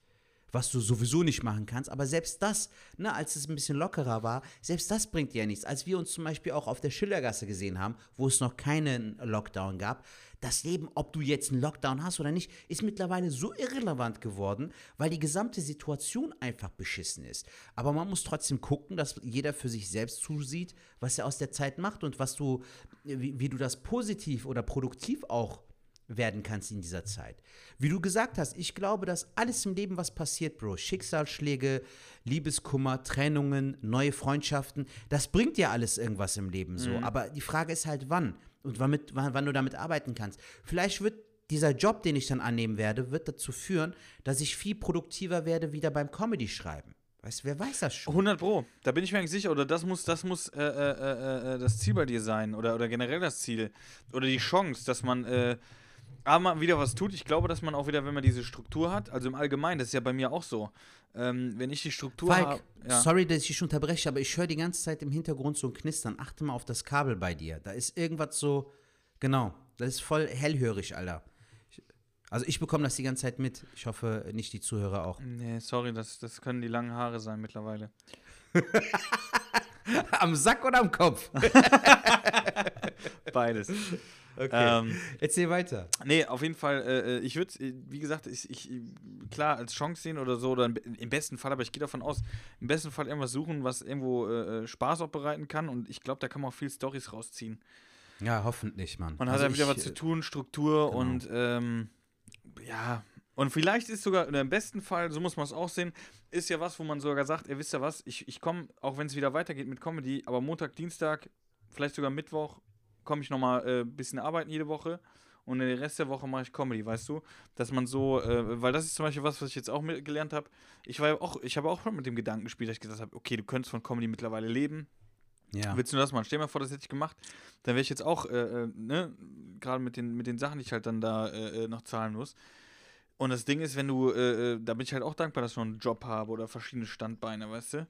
was du sowieso nicht machen kannst. Aber selbst das, ne, als es ein bisschen lockerer war, selbst das bringt ja nichts. Als wir uns zum Beispiel auch auf der Schillergasse gesehen haben, wo es noch keinen Lockdown gab, das Leben, ob du jetzt einen Lockdown hast oder nicht, ist mittlerweile so irrelevant geworden, weil die gesamte Situation einfach beschissen ist. Aber man muss trotzdem gucken, dass jeder für sich selbst zusieht, was er aus der Zeit macht und was du, wie, wie du das positiv oder produktiv auch werden kannst in dieser Zeit. Wie du gesagt hast, ich glaube, dass alles im Leben, was passiert, Bro, Schicksalsschläge, Liebeskummer, Trennungen, neue Freundschaften, das bringt dir alles irgendwas im Leben so. Aber die Frage ist halt, wann und wann, mit, wann, wann du damit arbeiten kannst. Vielleicht wird dieser Job, den ich dann annehmen werde, wird dazu führen, dass ich viel produktiver werde wieder beim Comedy schreiben. Weißt wer weiß das schon? 100 Pro. Da bin ich mir eigentlich sicher. Oder das muss, das muss äh, äh, äh, äh, das Ziel bei dir sein. Oder, oder generell das Ziel. Oder die Chance, dass man äh, A, mal wieder was tut. Ich glaube, dass man auch wieder, wenn man diese Struktur hat, also im Allgemeinen, das ist ja bei mir auch so. Ähm, wenn ich die Struktur Falk, habe. Ja. sorry, dass ich dich unterbreche, aber ich höre die ganze Zeit im Hintergrund so ein Knistern. Achte mal auf das Kabel bei dir. Da ist irgendwas so, genau, das ist voll hellhörig, Alter. Also ich bekomme das die ganze Zeit mit. Ich hoffe, nicht die Zuhörer auch. Nee, sorry, das, das können die langen Haare sein mittlerweile. am Sack oder am Kopf? Beides. Okay. Ähm, Erzähl weiter. Nee, auf jeden Fall, äh, äh, ich würde, wie gesagt, ich, ich, klar, als Chance sehen oder so, oder im, besten Fall, aber ich gehe davon aus, im besten Fall irgendwas suchen, was irgendwo äh, äh, Spaß auch bereiten kann und ich glaube, da kann man auch viel Stories rausziehen. Ja, hoffentlich, Mann. Man Also hat da wieder was zu tun, Struktur genau. und ähm, ja, und vielleicht ist sogar, oder im besten Fall, so muss man es auch sehen, ist ja was, wo man sogar sagt, ihr wisst ja was, ich, ich komme, auch wenn es wieder weitergeht mit Comedy, aber Montag, Dienstag, vielleicht sogar Mittwoch, komme ich nochmal ein äh, bisschen arbeiten jede Woche und den Rest der Woche mache ich Comedy, weißt du? Dass man so, äh, weil das ist zum Beispiel was, was ich jetzt auch gelernt habe. Ich war ja auch, ich habe auch schon mit dem Gedanken gespielt, dass ich gesagt habe, okay, du könntest von Comedy mittlerweile leben. Ja. Willst du das machen? Stell dir mal vor, das hätte ich gemacht. Dann wäre ich jetzt auch, äh, äh, ne, gerade mit den, mit den Sachen, die ich halt dann da äh, äh, noch zahlen muss. Und das Ding ist, wenn du, da bin ich halt auch dankbar, dass ich noch einen Job habe oder verschiedene Standbeine, weißt du?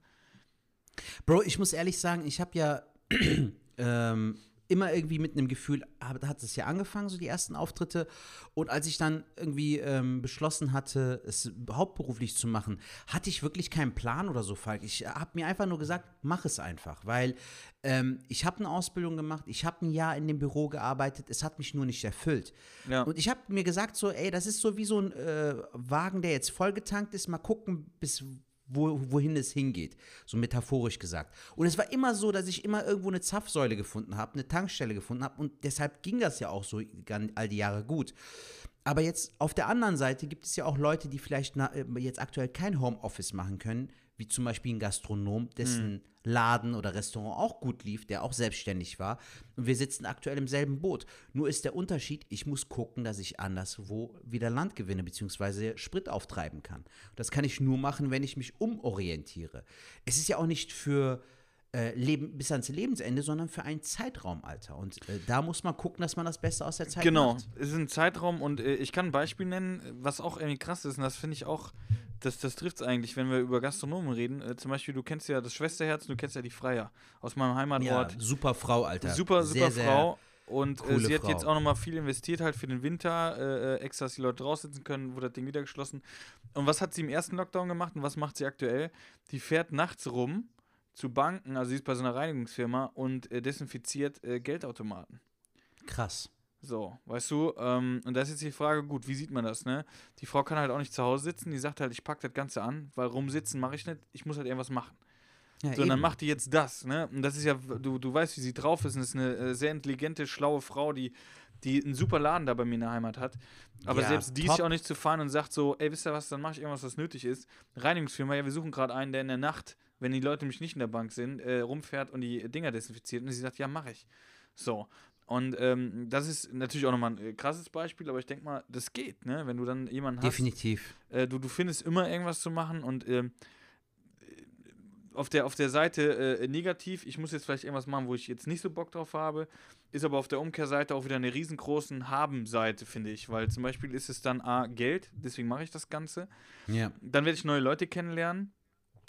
Bro, ich muss ehrlich sagen, ich habe ja ähm, immer irgendwie mit einem Gefühl, hab- hat es ja angefangen, so die ersten Auftritte. Und als ich dann irgendwie ähm, beschlossen hatte, es hauptberuflich zu machen, hatte ich wirklich keinen Plan oder so, Falk. Ich habe mir einfach nur gesagt, mach es einfach, weil ähm, ich habe eine Ausbildung gemacht, ich habe ein Jahr in dem Büro gearbeitet, es hat mich nur nicht erfüllt. Ja. Und ich habe mir gesagt, so, ey, das ist so wie so ein äh, Wagen, der jetzt vollgetankt ist, mal gucken, bis wo, wohin es hingeht, so metaphorisch gesagt. Und es war immer so, dass ich immer irgendwo eine Zapfsäule gefunden habe, eine Tankstelle gefunden habe und deshalb ging das ja auch so all die Jahre gut. Aber jetzt auf der anderen Seite gibt es ja auch Leute, die vielleicht äh, jetzt aktuell kein Homeoffice machen können, wie zum Beispiel ein Gastronom, dessen Laden oder Restaurant auch gut lief, der auch selbstständig war. Und wir sitzen aktuell im selben Boot. Nur ist der Unterschied, ich muss gucken, dass ich anderswo wieder Land gewinne, beziehungsweise Sprit auftreiben kann. Das kann ich nur machen, wenn ich mich umorientiere. Es ist ja auch nicht für äh, Leben, bis ans Lebensende, sondern für einen Zeitraum, Alter. Und äh, da muss man gucken, dass man das Beste aus der Zeit Genau, macht. es ist ein Zeitraum und äh, ich kann ein Beispiel nennen, was auch irgendwie krass ist und das finde ich auch, das, das trifft es eigentlich, wenn wir über Gastronomen reden. Äh, zum Beispiel, du kennst ja das Schwesterherz und du kennst ja die Freier aus meinem Ja, Heimatort. super Frau, Alter. super, super Sehr, sehr- Frau. Und äh, sie hat Frau. jetzt auch nochmal viel investiert, halt für den Winter, äh, äh, extra, dass die Leute draußen sitzen können, wurde das Ding wieder geschlossen. Und was hat sie im ersten Lockdown gemacht und was macht sie aktuell? Die fährt nachts rum zu Banken, also sie ist bei so einer Reinigungsfirma und äh, desinfiziert äh, Geldautomaten. Krass. So, weißt du, ähm, und da ist jetzt die Frage, gut, wie sieht man das, ne? Die Frau kann halt auch nicht zu Hause sitzen, die sagt halt, ich pack das Ganze an, weil rumsitzen mache ich nicht, ich muss halt irgendwas machen. Ja, So, und dann macht die jetzt das, ne? Und das ist ja, du, du weißt, wie sie drauf ist, und das ist eine äh, sehr intelligente, schlaue Frau, die, die einen super Laden da bei mir in der Heimat hat. Aber Ja, selbst die ist top. ja auch nicht zu fahren und sagt so, ey, wisst ihr was, dann mache ich irgendwas, was nötig ist. Reinigungsfirma, ja, wir suchen gerade einen, der in der Nacht, wenn die Leute nämlich nicht in der Bank sind, äh, rumfährt und die Dinger desinfiziert. Und sie sagt, ja, mache ich. So. Und ähm, das ist natürlich auch nochmal ein äh, krasses Beispiel, aber ich denke mal, das geht, ne? Wenn du dann jemanden hast, Definitiv. äh, du, du findest immer irgendwas zu machen und ähm, auf, der, auf der Seite äh, negativ, ich muss jetzt vielleicht irgendwas machen, wo ich jetzt nicht so Bock drauf habe, ist aber auf der Umkehrseite auch wieder eine riesengroßen Haben-Seite, finde ich, weil zum Beispiel ist es dann A, Geld, deswegen mache ich das Ganze, Ja. dann werde ich neue Leute kennenlernen,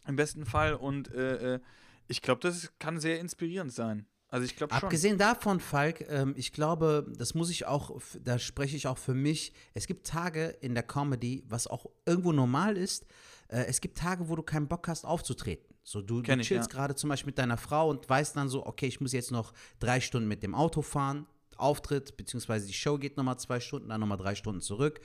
im besten Fall und äh, äh, ich glaube, das kann sehr inspirierend sein. Also ich glaube schon. Abgesehen davon, Falk, ähm, ich glaube, das muss ich auch, da spreche ich auch für mich. Es gibt Tage in der Comedy, was auch irgendwo normal ist. Äh, es gibt Tage, wo du keinen Bock hast, aufzutreten. So, du, du Kenn ich, chillst ja. gerade zum Beispiel mit deiner Frau und weißt dann so, okay, ich muss jetzt noch drei Stunden mit dem Auto fahren, Auftritt, beziehungsweise die Show geht nochmal zwei Stunden, dann nochmal drei Stunden zurück.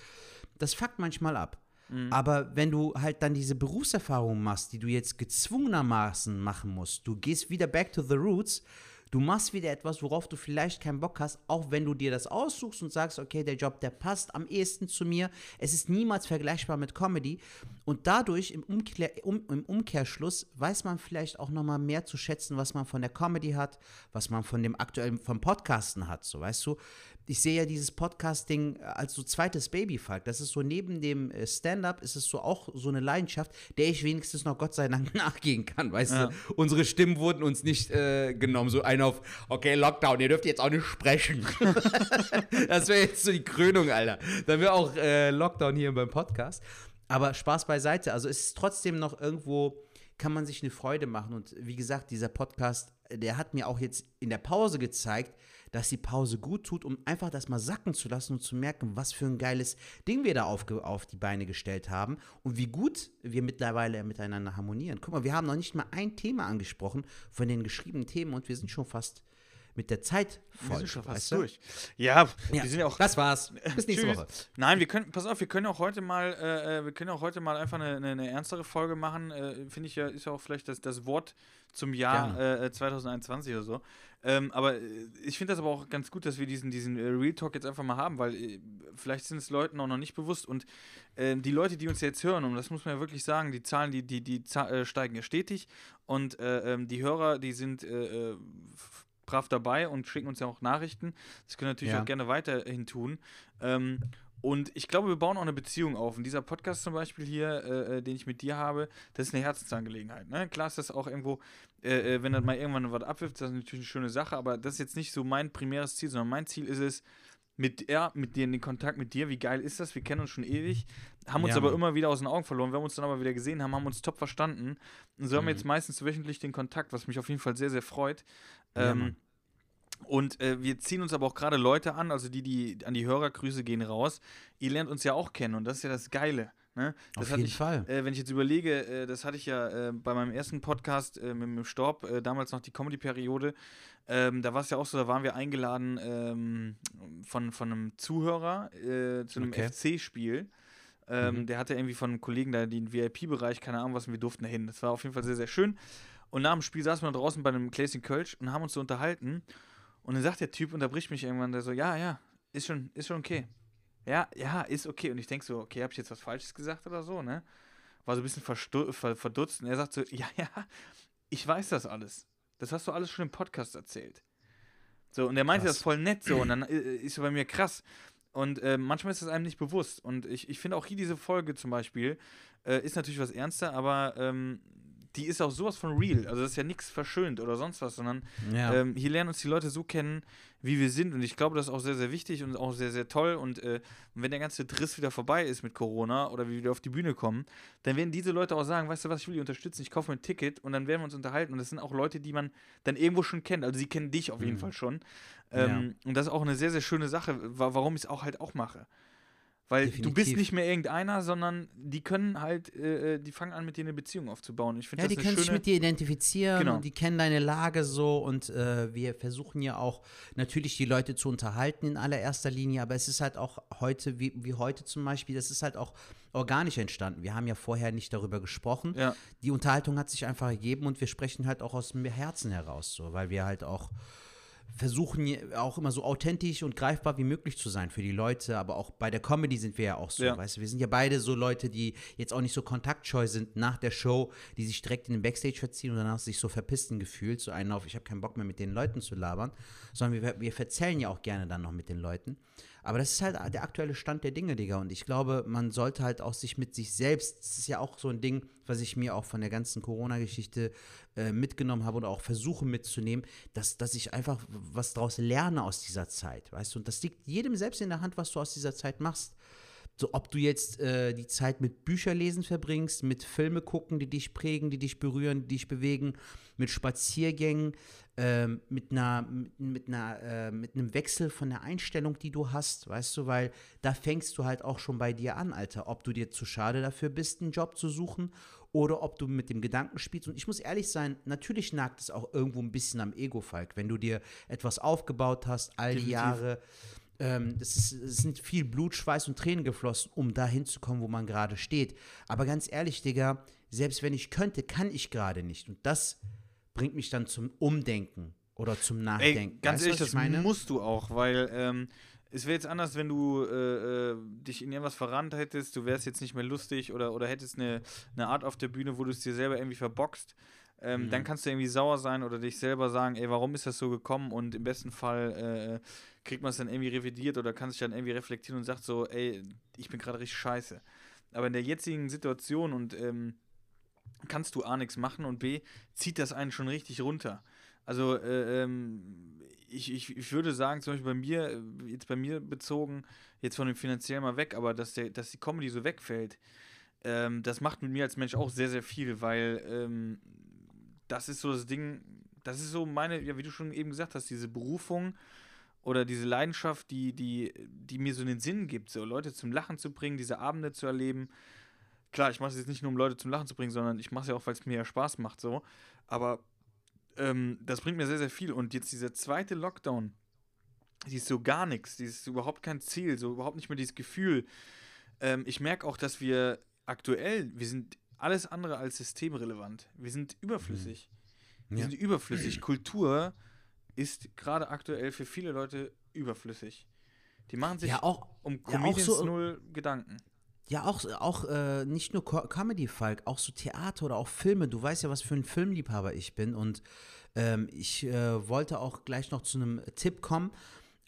Das fuckt manchmal ab. Mhm. Aber wenn du halt dann diese Berufserfahrung machst, die du jetzt gezwungenermaßen machen musst, du gehst wieder back to the roots, du machst wieder etwas, worauf du vielleicht keinen Bock hast, auch wenn du dir das aussuchst und sagst, okay, der Job, der passt am ehesten zu mir. Es ist niemals vergleichbar mit Comedy. Und dadurch im, Umklär, um, im Umkehrschluss weiß man vielleicht auch nochmal mehr zu schätzen, was man von der Comedy hat, was man von dem aktuellen, vom Podcasten hat, so weißt du. Ich sehe ja dieses Podcasting als so zweites Babyfalk. Das ist so neben dem äh, Stand-up ist es so auch so eine Leidenschaft, der ich wenigstens noch Gott sei Dank nachgehen kann, weißt Ja. du. Unsere Stimmen wurden uns nicht äh, genommen, so ein auf, okay, Lockdown, ihr dürft jetzt auch nicht sprechen. das wäre jetzt so die Krönung, Alter. Dann wäre auch äh, Lockdown hier beim Podcast. Aber Spaß beiseite. Also es ist trotzdem noch irgendwo, kann man sich eine Freude machen. Und wie gesagt, dieser Podcast, der hat mir auch jetzt in der Pause gezeigt, dass die Pause gut tut, um einfach das mal sacken zu lassen und zu merken, was für ein geiles Ding wir da auf, auf die Beine gestellt haben und wie gut wir mittlerweile miteinander harmonieren. Guck mal, wir haben noch nicht mal ein Thema angesprochen von den geschriebenen Themen und wir sind schon fast mit der Zeit voll. wir sind schon fast du? durch. Ja, Ja, wir sind ja auch das war's. Bis nächste. Woche. Nein, wir können, pass auf, wir können auch heute mal, äh, äh, wir können auch heute mal einfach eine, eine, eine ernstere Folge machen. Äh, Finde ich ja, ist ja auch vielleicht das, das Wort zum Jahr äh, 2021 oder so. Ähm, aber äh, ich finde das aber auch ganz gut, dass wir diesen, diesen äh, Real Talk jetzt einfach mal haben, weil äh, vielleicht sind es Leuten auch noch nicht bewusst und äh, die Leute, die uns jetzt hören, und das muss man ja wirklich sagen, die Zahlen, die, die, die äh, steigen ja stetig und äh, ähm, die Hörer, die sind äh, äh, brav dabei und schicken uns ja auch Nachrichten. Das können wir natürlich Ja. auch gerne weiterhin tun. Ähm, und ich glaube, wir bauen auch eine Beziehung auf. Und dieser Podcast zum Beispiel hier, äh, äh, den ich mit dir habe, das ist eine Herzensangelegenheit. Ne? Klar ist das auch irgendwo, äh, äh, wenn dann mal irgendwann was abwirft, das ist natürlich eine schöne Sache, aber das ist jetzt nicht so mein primäres Ziel, sondern mein Ziel ist es, mit, ja, mit dir in den Kontakt mit dir, wie geil ist das? Wir kennen uns schon ewig, haben uns Ja, aber immer wieder aus den Augen verloren. Wir haben uns dann aber wieder gesehen, haben, haben uns top verstanden. Und so haben wir Mhm. jetzt meistens wöchentlich den Kontakt, was mich auf jeden Fall sehr, sehr freut. Ja, ähm, und äh, wir ziehen uns aber auch gerade Leute an, also die, die an die Hörergrüße gehen raus. Ihr lernt uns ja auch kennen und das ist ja das Geile. Ne? Das Auf jeden ich, Fall. Äh, wenn ich jetzt überlege, äh, das hatte ich ja äh, bei meinem ersten Podcast äh, mit, mit dem Storb, äh, damals noch die Comedy-Periode, ähm, da war es ja auch so, da waren wir eingeladen ähm, von, von einem Zuhörer äh, zu einem Okay. FC-Spiel. Ähm, Mhm. Der hatte irgendwie von einem Kollegen da den VIP-Bereich, keine Ahnung was, und wir durften da hin. Das war auf jeden Fall sehr, sehr schön. Und nach dem Spiel saßen wir draußen bei einem Gläschen Kölsch und haben uns so unterhalten. Und dann sagt der Typ, unterbricht mich irgendwann, der so, ja, ja, ist schon, ist schon okay. Ja, ja, ist okay. Und ich denke so, okay, habe ich jetzt was Falsches gesagt oder so, ne? War so ein bisschen ver verdutzt. Und er sagt so, ja, ja, ich weiß das alles. Das hast du alles schon im Podcast erzählt. So, und er meinte Krass. das voll nett so. Und dann äh, ist er bei mir krass. Und äh, manchmal ist es einem nicht bewusst. Und ich, ich finde auch hier diese Folge zum Beispiel äh, ist natürlich was ernster, aber ähm, die ist auch sowas von real. Also das ist ja nichts verschönt oder sonst was, sondern Ja. ähm, hier lernen uns die Leute so kennen, wie wir sind. Und ich glaube, das ist auch sehr, sehr wichtig und auch sehr, sehr toll. Und äh, wenn der ganze Driss wieder vorbei ist mit Corona oder wir wieder auf die Bühne kommen, dann werden diese Leute auch sagen, weißt du was, ich will die unterstützen, ich kaufe mir ein Ticket und dann werden wir uns unterhalten. Und das sind auch Leute, die man dann irgendwo schon kennt. Also sie kennen dich auf jeden Mhm. Fall schon. Ähm, Und das ist auch eine sehr, sehr schöne Sache, wa warum ich es auch halt auch mache. Weil du bist Definitiv. nicht mehr irgendeiner, sondern die können halt, äh, äh, die fangen an, mit dir eine Beziehung aufzubauen. Ich finde Ja, die können sich mit dir identifizieren, Genau. die kennen deine Lage so und äh, wir versuchen ja auch natürlich die Leute zu unterhalten in allererster Linie, aber es ist halt auch heute, wie, wie heute zum Beispiel, das ist halt auch organisch entstanden. Wir haben ja vorher nicht darüber gesprochen. Ja. Die Unterhaltung hat sich einfach ergeben und wir sprechen halt auch aus dem Herzen heraus, so, weil wir halt auch versuchen auch immer so authentisch und greifbar wie möglich zu sein für die Leute, aber auch bei der Comedy sind wir ja auch so, Ja. weißt du, wir sind ja beide so Leute, die jetzt auch nicht so kontaktscheu sind nach der Show, die sich direkt in den Backstage verziehen und danach sich so verpissten gefühlt, so einen auf, ich habe keinen Bock mehr mit den Leuten zu labern, sondern wir, wir verzählen ja auch gerne dann noch mit den Leuten. Aber das ist halt der aktuelle Stand der Dinge, Digga. Und ich glaube, man sollte halt auch sich mit sich selbst, das ist ja auch so ein Ding, was ich mir auch von der ganzen Corona-Geschichte äh, mitgenommen habe und auch versuche mitzunehmen, dass, dass ich einfach was daraus lerne aus dieser Zeit, weißt du? Und das liegt jedem selbst in der Hand, was du aus dieser Zeit machst. So, ob du jetzt äh, die Zeit mit Bücherlesen verbringst, mit Filme gucken, die dich prägen, die dich berühren, die dich bewegen, mit Spaziergängen, ähm, mit einer, mit, mit einer, äh, mit einem Wechsel von der Einstellung, die du hast, weißt du, weil da fängst du halt auch schon bei dir an, Alter, ob du dir zu schade dafür bist, einen Job zu suchen oder ob du mit dem Gedanken spielst. Und ich muss ehrlich sein, natürlich nagt es auch irgendwo ein bisschen am Ego, Falk, wenn du dir etwas aufgebaut hast, all die Definitiv. Jahre. Ähm, es, ist, es sind viel Blut, Schweiß und Tränen geflossen, um da hinzukommen, wo man gerade steht. Aber ganz ehrlich, Digga, selbst wenn ich könnte, kann ich gerade nicht. Und das bringt mich dann zum Umdenken oder zum Nachdenken. Ey, ganz Weißt ehrlich, das meine? musst du auch, weil ähm, es wäre jetzt anders, wenn du äh, äh, dich in irgendwas verrannt hättest, du wärst jetzt nicht mehr lustig oder, oder hättest eine, eine Art auf der Bühne, wo du es dir selber irgendwie verboxt. Ähm, Mhm. Dann kannst du irgendwie sauer sein oder dich selber sagen, ey, warum ist das so gekommen? Und im besten Fall äh, kriegt man es dann irgendwie revidiert oder kann sich dann irgendwie reflektieren und sagt so, ey, ich bin gerade richtig scheiße. Aber in der jetzigen Situation und ähm, kannst du A nichts machen und B zieht das einen schon richtig runter. Also äh, ähm, ich, ich, ich würde sagen, zum Beispiel bei mir, äh, jetzt bei mir bezogen, jetzt von dem finanziell mal weg, aber dass, der, dass die Comedy so wegfällt, ähm, das macht mit mir als Mensch auch sehr, sehr viel, weil ähm, das ist so das Ding, das ist so meine, ja, wie du schon eben gesagt hast, diese Berufung oder diese Leidenschaft, die, die, die mir so einen Sinn gibt, so Leute zum Lachen zu bringen, diese Abende zu erleben. Klar, ich mache es jetzt nicht nur, um Leute zum Lachen zu bringen, sondern ich mache es ja auch, weil es mir ja Spaß macht, so. Aber ähm, das bringt mir sehr, sehr viel. Und jetzt dieser zweite Lockdown, die ist so gar nichts, die ist überhaupt kein Ziel, so überhaupt nicht mehr dieses Gefühl. Ähm, ich merke auch, dass wir aktuell, wir sind alles andere als systemrelevant. Wir sind überflüssig. Wir Ja. sind überflüssig. Kultur ist gerade aktuell für viele Leute überflüssig. Die machen sich Ja, auch, um ja, auch Comedians so- null Gedanken. Ja, auch, auch äh, nicht nur Co Comedy, Falk, auch so Theater oder auch Filme. Du weißt ja, was für ein Filmliebhaber ich bin. Und ähm, ich äh, wollte auch gleich noch zu einem Tipp kommen,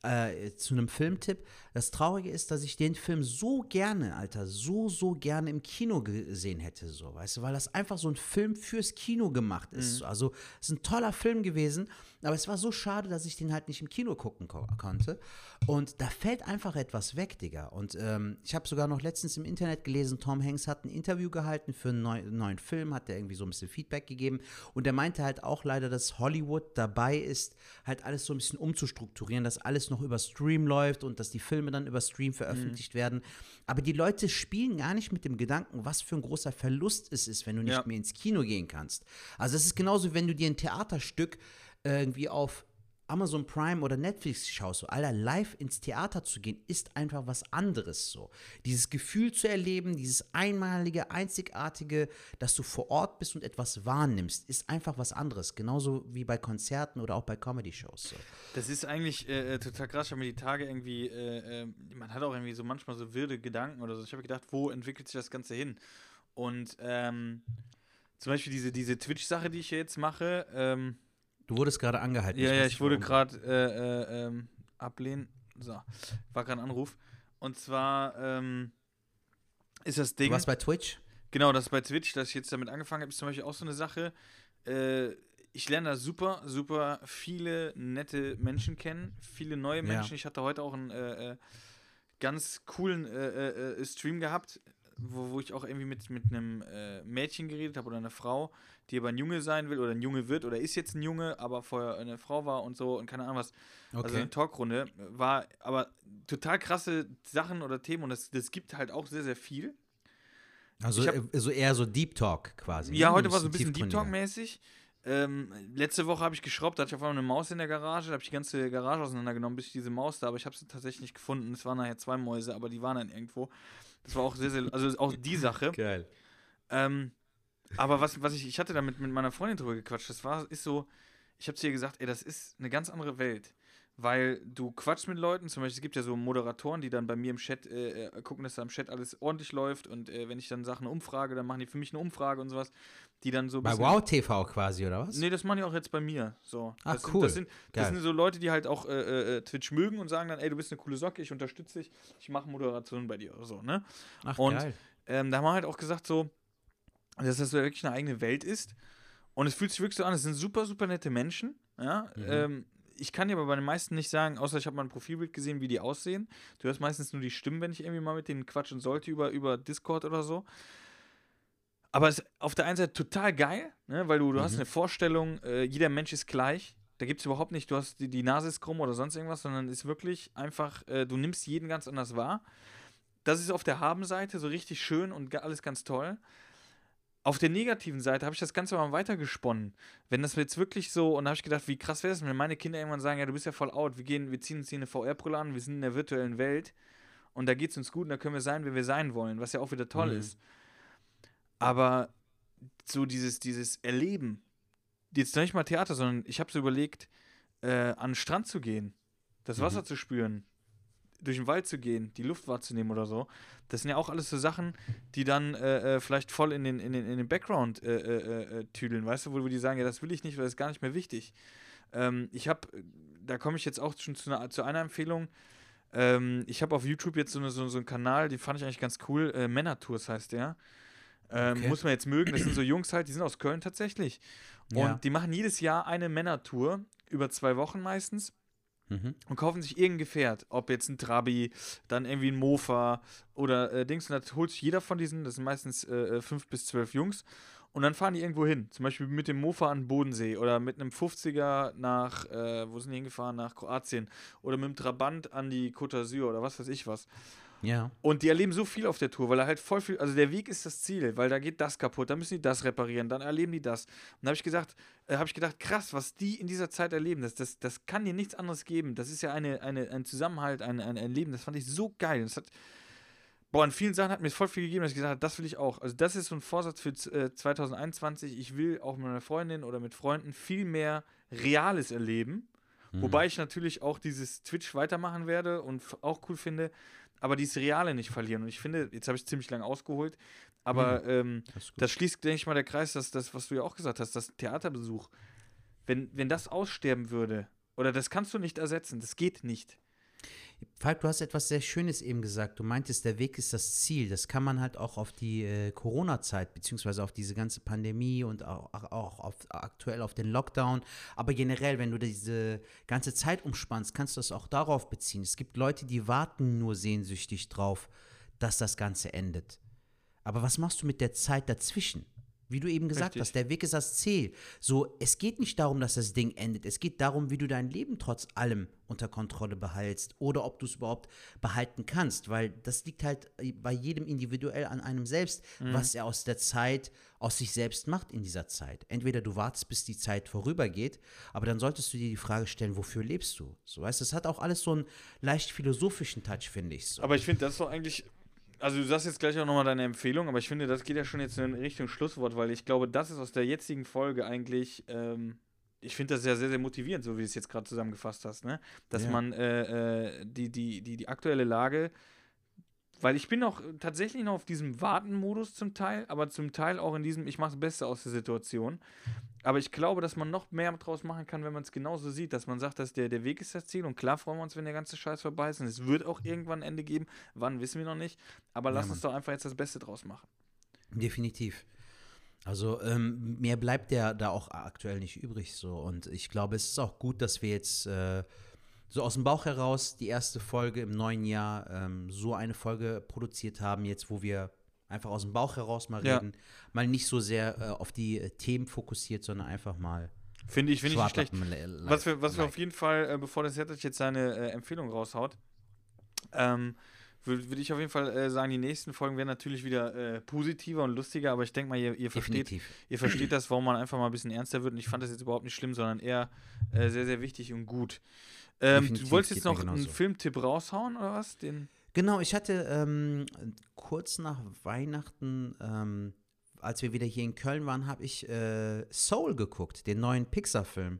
äh, zu einem Filmtipp. Das Traurige ist, dass ich den Film so gerne, Alter, so, so gerne im Kino gesehen hätte, so, weißt du, weil das einfach so ein Film fürs Kino gemacht ist. Also, es ist ein toller Film gewesen, aber es war so schade, dass ich den halt nicht im Kino gucken ko konnte. Und da fällt einfach etwas weg, Digga. Und ähm, ich habe sogar noch letztens im Internet gelesen, Tom Hanks hat ein Interview gehalten für einen neu neuen Film, hat der irgendwie so ein bisschen Feedback gegeben. Und er meinte halt auch leider, dass Hollywood dabei ist, halt alles so ein bisschen umzustrukturieren, dass alles noch über Stream läuft und dass die Filme dann über Stream veröffentlicht werden. Aber die Leute spielen gar nicht mit dem Gedanken, was für ein großer Verlust es ist, wenn du nicht Ja. mehr ins Kino gehen kannst. Also es ist genauso, wenn du dir ein Theaterstück irgendwie auf Amazon Prime oder Netflix schaust, so, Alter, live ins Theater zu gehen, ist einfach was anderes so. Dieses Gefühl zu erleben, dieses einmalige, einzigartige, dass du vor Ort bist und etwas wahrnimmst, ist einfach was anderes. Genauso wie bei Konzerten oder auch bei Comedy-Shows. So. Das ist eigentlich äh, äh, total krass. Habe mir die Tage irgendwie, äh, äh, man hat auch irgendwie so manchmal so wilde Gedanken oder so. Ich habe gedacht, wo entwickelt sich das Ganze hin? Und ähm, zum Beispiel diese, diese Twitch-Sache, die ich jetzt mache, ähm, Du wurdest gerade angehalten. ja, weiß ja, ich wurde gerade äh, äh, ähm, ablehnen. So, war gerade ein Anruf. Und zwar ähm, ist das Ding. Du warst bei Twitch? Genau, das bei Twitch, dass ich jetzt damit angefangen habe, ist zum Beispiel auch so eine Sache. Äh, ich lerne da super, super viele nette Menschen kennen, viele neue Menschen. Ich hatte heute auch einen äh, äh, ganz coolen äh, Stream gehabt, wo, wo ich auch irgendwie mit, mit einem äh, Mädchen geredet habe oder einer Frau, die aber ein Junge sein will oder ein Junge wird oder ist jetzt ein Junge, aber vorher eine Frau war und so und keine Ahnung was. Also Okay. eine Talkrunde war aber total krasse Sachen oder Themen und das, das gibt halt auch sehr, sehr viel. Also hab- äh, so eher so Deep Talk quasi. Ja, ne? heute war so ein bisschen Deep. Talk-mäßig. Ähm, letzte Woche habe ich geschraubt, da hatte ich auf einmal eine Maus in der Garage, da habe ich die ganze Garage auseinandergenommen, bis ich diese Maus da, aber ich habe sie tatsächlich nicht gefunden. Es waren nachher zwei Mäuse, aber die waren dann irgendwo. Das war auch sehr, sehr, also auch die Sache. Geil. Ähm, aber was, was ich, ich hatte da mit, mit meiner Freundin drüber gequatscht, das war, ist so, ich habe zu ihr gesagt, ey, das ist eine ganz andere Welt. Weil du quatschst mit Leuten, zum Beispiel, es gibt ja so Moderatoren, die dann bei mir im Chat äh, äh, gucken, dass da im Chat alles ordentlich läuft und äh, wenn ich dann Sachen umfrage, dann machen die für mich eine Umfrage und sowas, die dann so Bei Wow TV quasi, oder was? Nee, das machen die auch jetzt bei mir. So. Ach, das cool. Sind, das, sind, das sind so Leute, die halt auch äh, äh, Twitch mögen und sagen dann, ey, du bist eine coole Socke, ich unterstütze dich, ich mache Moderation bei dir oder so, ne? Ach, und geil. ähm, da haben wir halt auch gesagt, so, dass das so wirklich eine eigene Welt ist. Und es fühlt sich wirklich so an, es sind super, super nette Menschen. Ja? Mhm. Ähm, ich kann dir aber bei den meisten nicht sagen, außer ich habe mal ein Profilbild gesehen, wie die aussehen. Du hörst meistens nur die Stimmen, wenn ich irgendwie mal mit denen quatschen sollte über, über Discord oder so. Aber es ist auf der einen Seite total geil, ne? weil du, du hast Mhm. eine Vorstellung, äh, jeder Mensch ist gleich. Da gibt es überhaupt nicht, du hast die, die Nase ist krumm oder sonst irgendwas, sondern ist wirklich einfach, äh, du nimmst jeden ganz anders wahr. Das ist auf der Habenseite so richtig schön und alles ganz toll. Auf der negativen Seite habe ich das Ganze mal weitergesponnen. Wenn das jetzt wirklich so, und da habe ich gedacht, wie krass wäre es, wenn meine Kinder irgendwann sagen, ja, du bist ja voll out, wir gehen, wir ziehen uns hier eine VR-Brille an, wir sind in der virtuellen Welt und da geht es uns gut und da können wir sein, wer wir sein wollen, was ja auch wieder toll Mhm. ist. Aber so dieses, dieses Erleben, jetzt noch nicht mal Theater, sondern ich habe so überlegt, äh, an den Strand zu gehen, das Wasser zu spüren, durch den Wald zu gehen, die Luft wahrzunehmen oder so. Das sind ja auch alles so Sachen, die dann äh, äh, vielleicht voll in den, in den, in den Background äh, äh, äh, tüdeln, weißt du, wo, wo die sagen, ja, das will ich nicht, weil das ist gar nicht mehr wichtig. Ähm, ich habe, da komme ich jetzt auch schon zu einer, zu einer Empfehlung. Ähm, ich habe auf YouTube jetzt so, eine, so, so einen Kanal, den fand ich eigentlich ganz cool. Äh, Männertours heißt der. Ähm, Okay. Muss man jetzt mögen. Das sind so Jungs halt, die sind aus Köln tatsächlich. Und Ja. die machen jedes Jahr eine Männertour, über zwei Wochen meistens Mhm. und kaufen sich irgendein Gefährt, ob jetzt ein Trabi, dann irgendwie ein Mofa oder äh, Dings. Und das holt sich jeder von diesen, das sind meistens äh, äh, fünf bis zwölf Jungs. Und dann fahren die irgendwo hin. Zum Beispiel mit dem Mofa an den Bodensee oder mit einem 50er nach, äh, wo sind die hingefahren? Nach Kroatien. Oder mit dem Trabant an die Côte d'Azur oder was weiß ich was. Ja. Und die erleben so viel auf der Tour, weil er halt voll viel, also der Weg ist das Ziel, weil da geht das kaputt, dann müssen die das reparieren, dann erleben die das. Und da habe ich gesagt, äh, habe ich gedacht, krass, was die in dieser Zeit erleben, das, das, das kann dir nichts anderes geben. Das ist ja eine, eine, ein Zusammenhalt, ein, ein, ein Leben, das fand ich so geil. Das hat, boah, in vielen Sachen hat mir voll viel gegeben, dass ich gesagt habe, das will ich auch. Also das ist so ein Vorsatz für äh, 2021. Ich will auch mit meiner Freundin oder mit Freunden viel mehr Reales erleben. Mhm. Wobei ich natürlich auch dieses Twitch weitermachen werde und auch cool finde, aber dieses Reale nicht verlieren. Und ich finde, jetzt habe ich ziemlich lange ausgeholt, aber ähm, Das das schließt, denke ich mal, der Kreis, dass das, was du ja auch gesagt hast, das Theaterbesuch, wenn, wenn das aussterben würde, oder das kannst du nicht ersetzen, das geht nicht. Falk, du hast etwas sehr Schönes eben gesagt. Du meintest, der Weg ist das Ziel. Das kann man halt auch auf die äh, Corona-Zeit, beziehungsweise auf diese ganze Pandemie und auch, auch auf, aktuell auf den Lockdown. Aber generell, wenn du diese ganze Zeit umspannst, kannst du das auch darauf beziehen. Es gibt Leute, die warten nur sehnsüchtig drauf, dass das Ganze endet. Aber was machst du mit der Zeit dazwischen? Wie du eben gesagt Richtig. hast, der Weg ist das Ziel. So, es geht nicht darum, dass das Ding endet. Es geht darum, wie du dein Leben trotz allem unter Kontrolle behältst oder ob du es überhaupt behalten kannst, weil das liegt halt bei jedem individuell an einem selbst, was er aus der Zeit, aus sich selbst macht in dieser Zeit. Entweder du wartest, bis die Zeit vorübergeht, aber dann solltest du dir die Frage stellen, wofür lebst du? So, weißt, du, das hat auch alles so einen leicht philosophischen Touch, finde ich. So. Aber ich finde, das ist doch eigentlich. Also, du sagst jetzt gleich auch nochmal deine Empfehlung, aber ich finde, das geht ja schon jetzt in Richtung Schlusswort, weil ich glaube, das ist aus der jetzigen Folge eigentlich. Ähm, ich finde das ja sehr, sehr motivierend, so wie du es jetzt gerade zusammengefasst hast, ne? Dass Ja. man äh, äh, die, die, die, die aktuelle Lage. Weil ich bin auch tatsächlich noch auf diesem Warten-Modus zum Teil, aber zum Teil auch in diesem, ich mache das Beste aus der Situation. Aber ich glaube, dass man noch mehr draus machen kann, wenn man es genauso sieht, dass man sagt, dass der, der Weg ist das Ziel. Und klar freuen wir uns, wenn der ganze Scheiß vorbei ist. Und es wird auch irgendwann ein Ende geben. Wann, wissen wir noch nicht. Aber lass uns doch einfach jetzt das Beste draus machen. Definitiv. Also ähm, mehr bleibt ja da auch aktuell nicht übrig so. Und ich glaube, es ist auch gut, dass wir jetzt äh, so aus dem Bauch heraus die erste Folge im neuen Jahr ähm, so eine Folge produziert haben, jetzt wo wir einfach aus dem Bauch heraus mal Ja. reden, mal nicht so sehr äh, auf die äh, Themen fokussiert, sondern einfach mal Finde ich, finde ich nicht schlecht. Was wir, was wir auf jeden Fall, äh, bevor der Sertac jetzt seine äh, Empfehlung raushaut, ähm, würde würd ich auf jeden Fall äh, sagen, die nächsten Folgen werden natürlich wieder äh, positiver und lustiger, aber ich denke mal, ihr, ihr versteht, Definitiv. ihr versteht das, warum man einfach mal ein bisschen ernster wird und ich fand das jetzt überhaupt nicht schlimm, sondern eher äh, sehr, sehr wichtig und gut. Ähm, du wolltest jetzt noch einen. Filmtipp raushauen oder was? Den Genau, ich hatte ähm, kurz nach Weihnachten, ähm, als wir wieder hier in Köln waren, habe ich äh, Soul geguckt, den neuen Pixar-Film.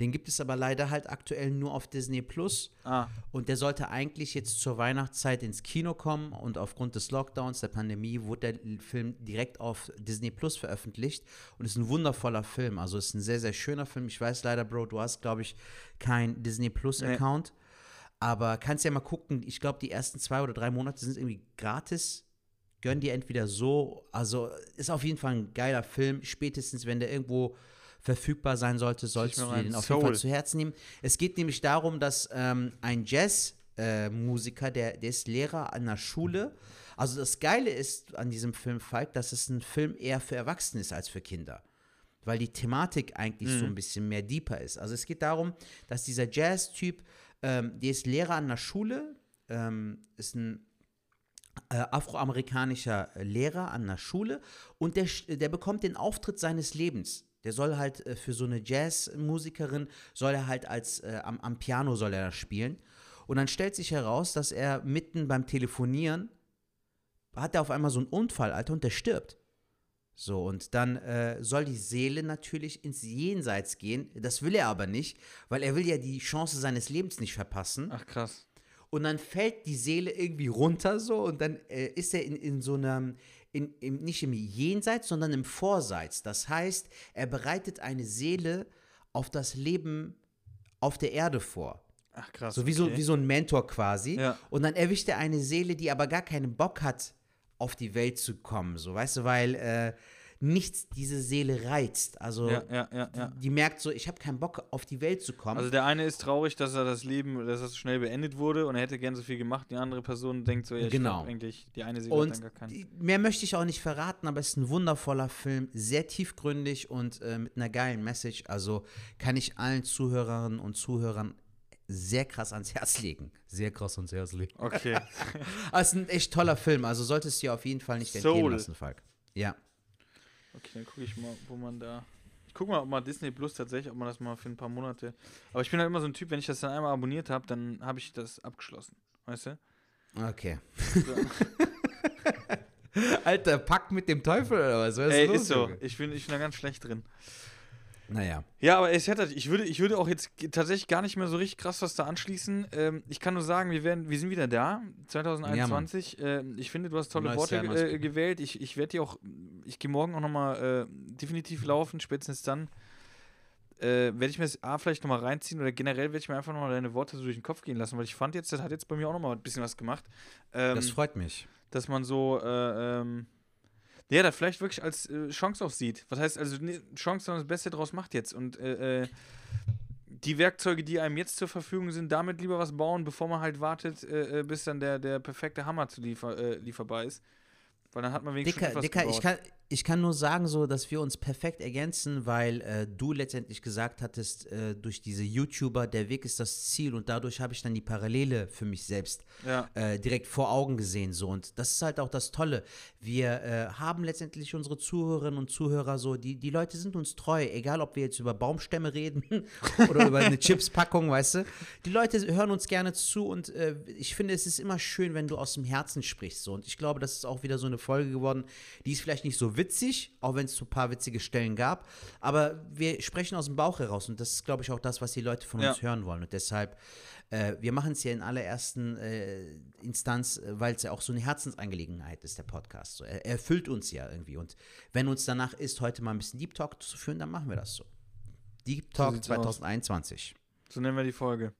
Den gibt es aber leider halt aktuell nur auf Disney Plus. Ah, Und der sollte eigentlich jetzt zur Weihnachtszeit ins Kino kommen und aufgrund des Lockdowns, der Pandemie, wurde der Film direkt auf Disney Plus veröffentlicht und ist ein wundervoller Film. Also ist ein sehr, sehr schöner Film. Ich weiß leider, Bro, du hast, glaube ich, kein Disney Plus-Account. Aber kannst ja mal gucken, ich glaube, die ersten zwei oder drei Monate sind irgendwie gratis. Gönn dir entweder so, also ist auf jeden Fall ein geiler Film. Spätestens, wenn der irgendwo verfügbar sein sollte, solltest du dir den auf jeden Fall zu Herzen nehmen. Es geht nämlich darum, dass ähm, ein Jazz-Musiker, der, der ist Lehrer an einer Schule. Also das Geile ist an diesem Film, Falk, dass es ein Film eher für Erwachsene ist als für Kinder. Weil die Thematik eigentlich so ein bisschen mehr deeper ist. Also es geht darum, dass dieser Jazz-Typ, ähm, der ist Lehrer an einer Schule, ähm, ist ein äh, afroamerikanischer Lehrer an einer Schule und der, der bekommt den Auftritt seines Lebens. Der soll halt äh, für so eine Jazzmusikerin, soll er halt als äh, am, am Piano soll er spielen. Und dann stellt sich heraus, dass er mitten beim Telefonieren hat er auf einmal so einen Unfall, Alter, und der stirbt. So, und dann äh, soll die Seele natürlich ins Jenseits gehen. Das will er aber nicht, weil er will ja die Chance seines Lebens nicht verpassen. ach krass. Und dann fällt die Seele irgendwie runter so und dann äh, ist er in, in so einem, in, im, nicht im Jenseits, sondern im Vorseits. Das heißt, er bereitet eine Seele auf das Leben auf der Erde vor. Ach krass. So wie, so okay. wie so ein Mentor quasi. Ja. Und dann erwischt er eine Seele, die aber gar keinen Bock hat, auf die Welt zu kommen. So, weißt du, weil äh, nichts diese Seele reizt. Also Ja, ja, ja, die merkt so, ich habe keinen Bock, auf die Welt zu kommen. Also der eine ist traurig, dass er das Leben, dass das schnell beendet wurde und er hätte gern so viel gemacht. Die andere Person denkt so, ja, ich Genau. eigentlich, die eine Seele hat Und dann gar keinen. mehr möchte ich auch nicht verraten, aber es ist ein wundervoller Film, sehr tiefgründig und äh, mit einer geilen Message. Also kann ich allen Zuhörerinnen und Zuhörern sehr krass ans Herz legen. Sehr krass ans Herz legen. Okay. Aber es ist ein echt toller Film, also solltest du dir auf jeden Fall nicht entgehen Soul. lassen, Falk. Ja. Okay, dann gucke ich mal, wo man da. Ich gucke mal, ob mal Disney Plus tatsächlich, ob man das mal für ein paar Monate. Aber ich bin halt immer so ein Typ, wenn ich das dann einmal abonniert habe, dann habe ich das abgeschlossen. Weißt du? Okay. So. Alter, Pakt mit dem Teufel oder was? was Ey, los, ist so. Junge? Ich bin, ich bin da ganz schlecht drin. Naja. Ja, aber es hätte, ich würde, ich würde auch jetzt tatsächlich gar nicht mehr so richtig krass was da anschließen. Ähm, ich kann nur sagen, wir werden, wir sind wieder da, 2021. ähm, ich finde, du hast tolle Worte äh, gewählt. Ich, ich werde dir auch, ich gehe morgen auch nochmal äh, definitiv laufen, spätestens dann. Äh, werde ich mir das A vielleicht nochmal reinziehen oder generell werde ich mir einfach nochmal deine Worte so durch den Kopf gehen lassen, weil ich fand jetzt, das hat jetzt bei mir auch nochmal ein bisschen was gemacht. Ähm, Das freut mich. dass man so, äh, ähm, ja, da vielleicht wirklich als äh, Chance auch sieht. Was heißt also, ne, Chance, sondern das Beste draus macht jetzt. Und äh, äh, die Werkzeuge, die einem jetzt zur Verfügung sind, damit lieber was bauen, bevor man halt wartet, äh, äh, bis dann der, der perfekte Hammer zu liefer, lieferbar ist. Weil dann hat man wenigstens Dicker, etwas Dicker, gebaut. ich kann, ich kann nur sagen, so, dass wir uns perfekt ergänzen, weil äh, du letztendlich gesagt hattest, äh, durch diese YouTuber, der Weg ist das Ziel und dadurch habe ich dann die Parallele für mich selbst Ja. äh, direkt vor Augen gesehen. So. Und das ist halt auch das Tolle. Wir äh, haben letztendlich unsere Zuhörerinnen und Zuhörer so, die, die Leute sind uns treu, egal ob wir jetzt über Baumstämme reden oder über eine Chipspackung, weißt du. Die Leute hören uns gerne zu und äh, ich finde, es ist immer schön, wenn du aus dem Herzen sprichst. So. Und ich glaube, das ist auch wieder so eine Folge geworden, die ist vielleicht nicht so witzig, auch wenn es so ein paar witzige Stellen gab, aber wir sprechen aus dem Bauch heraus und das ist, glaube ich, auch das, was die Leute von uns Ja. hören wollen. Und deshalb, äh, wir machen es ja in allerersten äh, Instanz, äh, weil es ja auch so eine Herzensangelegenheit ist, der Podcast. So, er, er erfüllt uns ja irgendwie. Und wenn uns danach ist, heute mal ein bisschen Deep Talk zu führen, dann machen wir das so. Deep Talk aus. 2021. So nennen wir die Folge.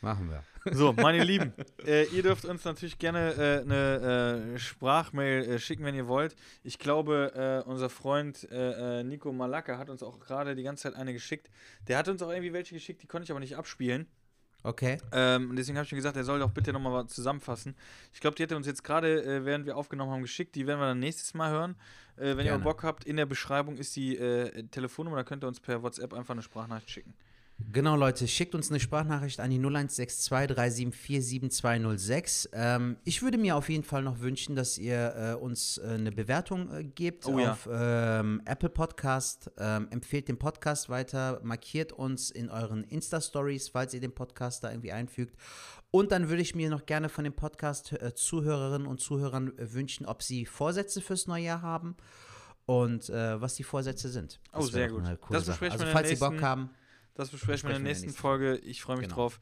Machen wir. So, meine Lieben, äh, ihr dürft uns natürlich gerne äh, eine äh, Sprachmail äh, schicken, wenn ihr wollt. Ich glaube, äh, unser Freund äh, Nico Malaka hat uns auch gerade die ganze Zeit eine geschickt. Der hat uns auch irgendwie welche geschickt, die konnte ich aber nicht abspielen. Okay. Ähm, und deswegen habe ich mir gesagt, er soll doch bitte nochmal was zusammenfassen. Ich glaube, die er uns jetzt gerade, äh, während wir aufgenommen haben, geschickt. Die werden wir dann nächstes Mal hören. Äh, wenn ihr Gerne. auch Bock habt, in der Beschreibung ist die äh, Telefonnummer, da könnt ihr uns per WhatsApp einfach eine Sprachnachricht schicken. Genau, Leute, schickt uns eine Sprachnachricht an die 0162 374 7206. Ähm, ich würde mir auf jeden Fall noch wünschen, dass ihr äh, uns äh, eine Bewertung äh, gebt Oh ja. auf ähm, Apple Podcast. Ähm, empfehlt den Podcast weiter, markiert uns in euren Insta-Stories, falls ihr den Podcast da irgendwie einfügt. Und dann würde ich mir noch gerne von den Podcast-Zuhörerinnen und Zuhörern äh, wünschen, ob sie Vorsätze fürs neue Jahr haben und äh, was die Vorsätze sind. Oh, Das wäre sehr gut. Das besprechen Also, wir falls Sie Bock haben, Das besprechen wir in der nächsten, nächsten Folge. Ich freue mich Genau. drauf.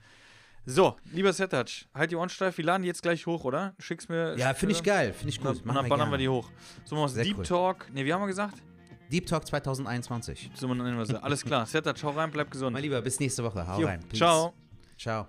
So, lieber Setac, halt die Ohren steif. Wir laden die jetzt gleich hoch, oder? Schick's mir. Ja, finde ich geil, finde ich gut. und dann ballern wir die hoch. So, machen wir Deep cool. Talk. Ne, wie haben wir gesagt? Deep Talk 2021. So nennen wir sie. Alles klar. Setac, hau rein, bleib gesund. Mein Lieber, bis nächste Woche. Hau Jo, rein. Peace. Ciao. Ciao.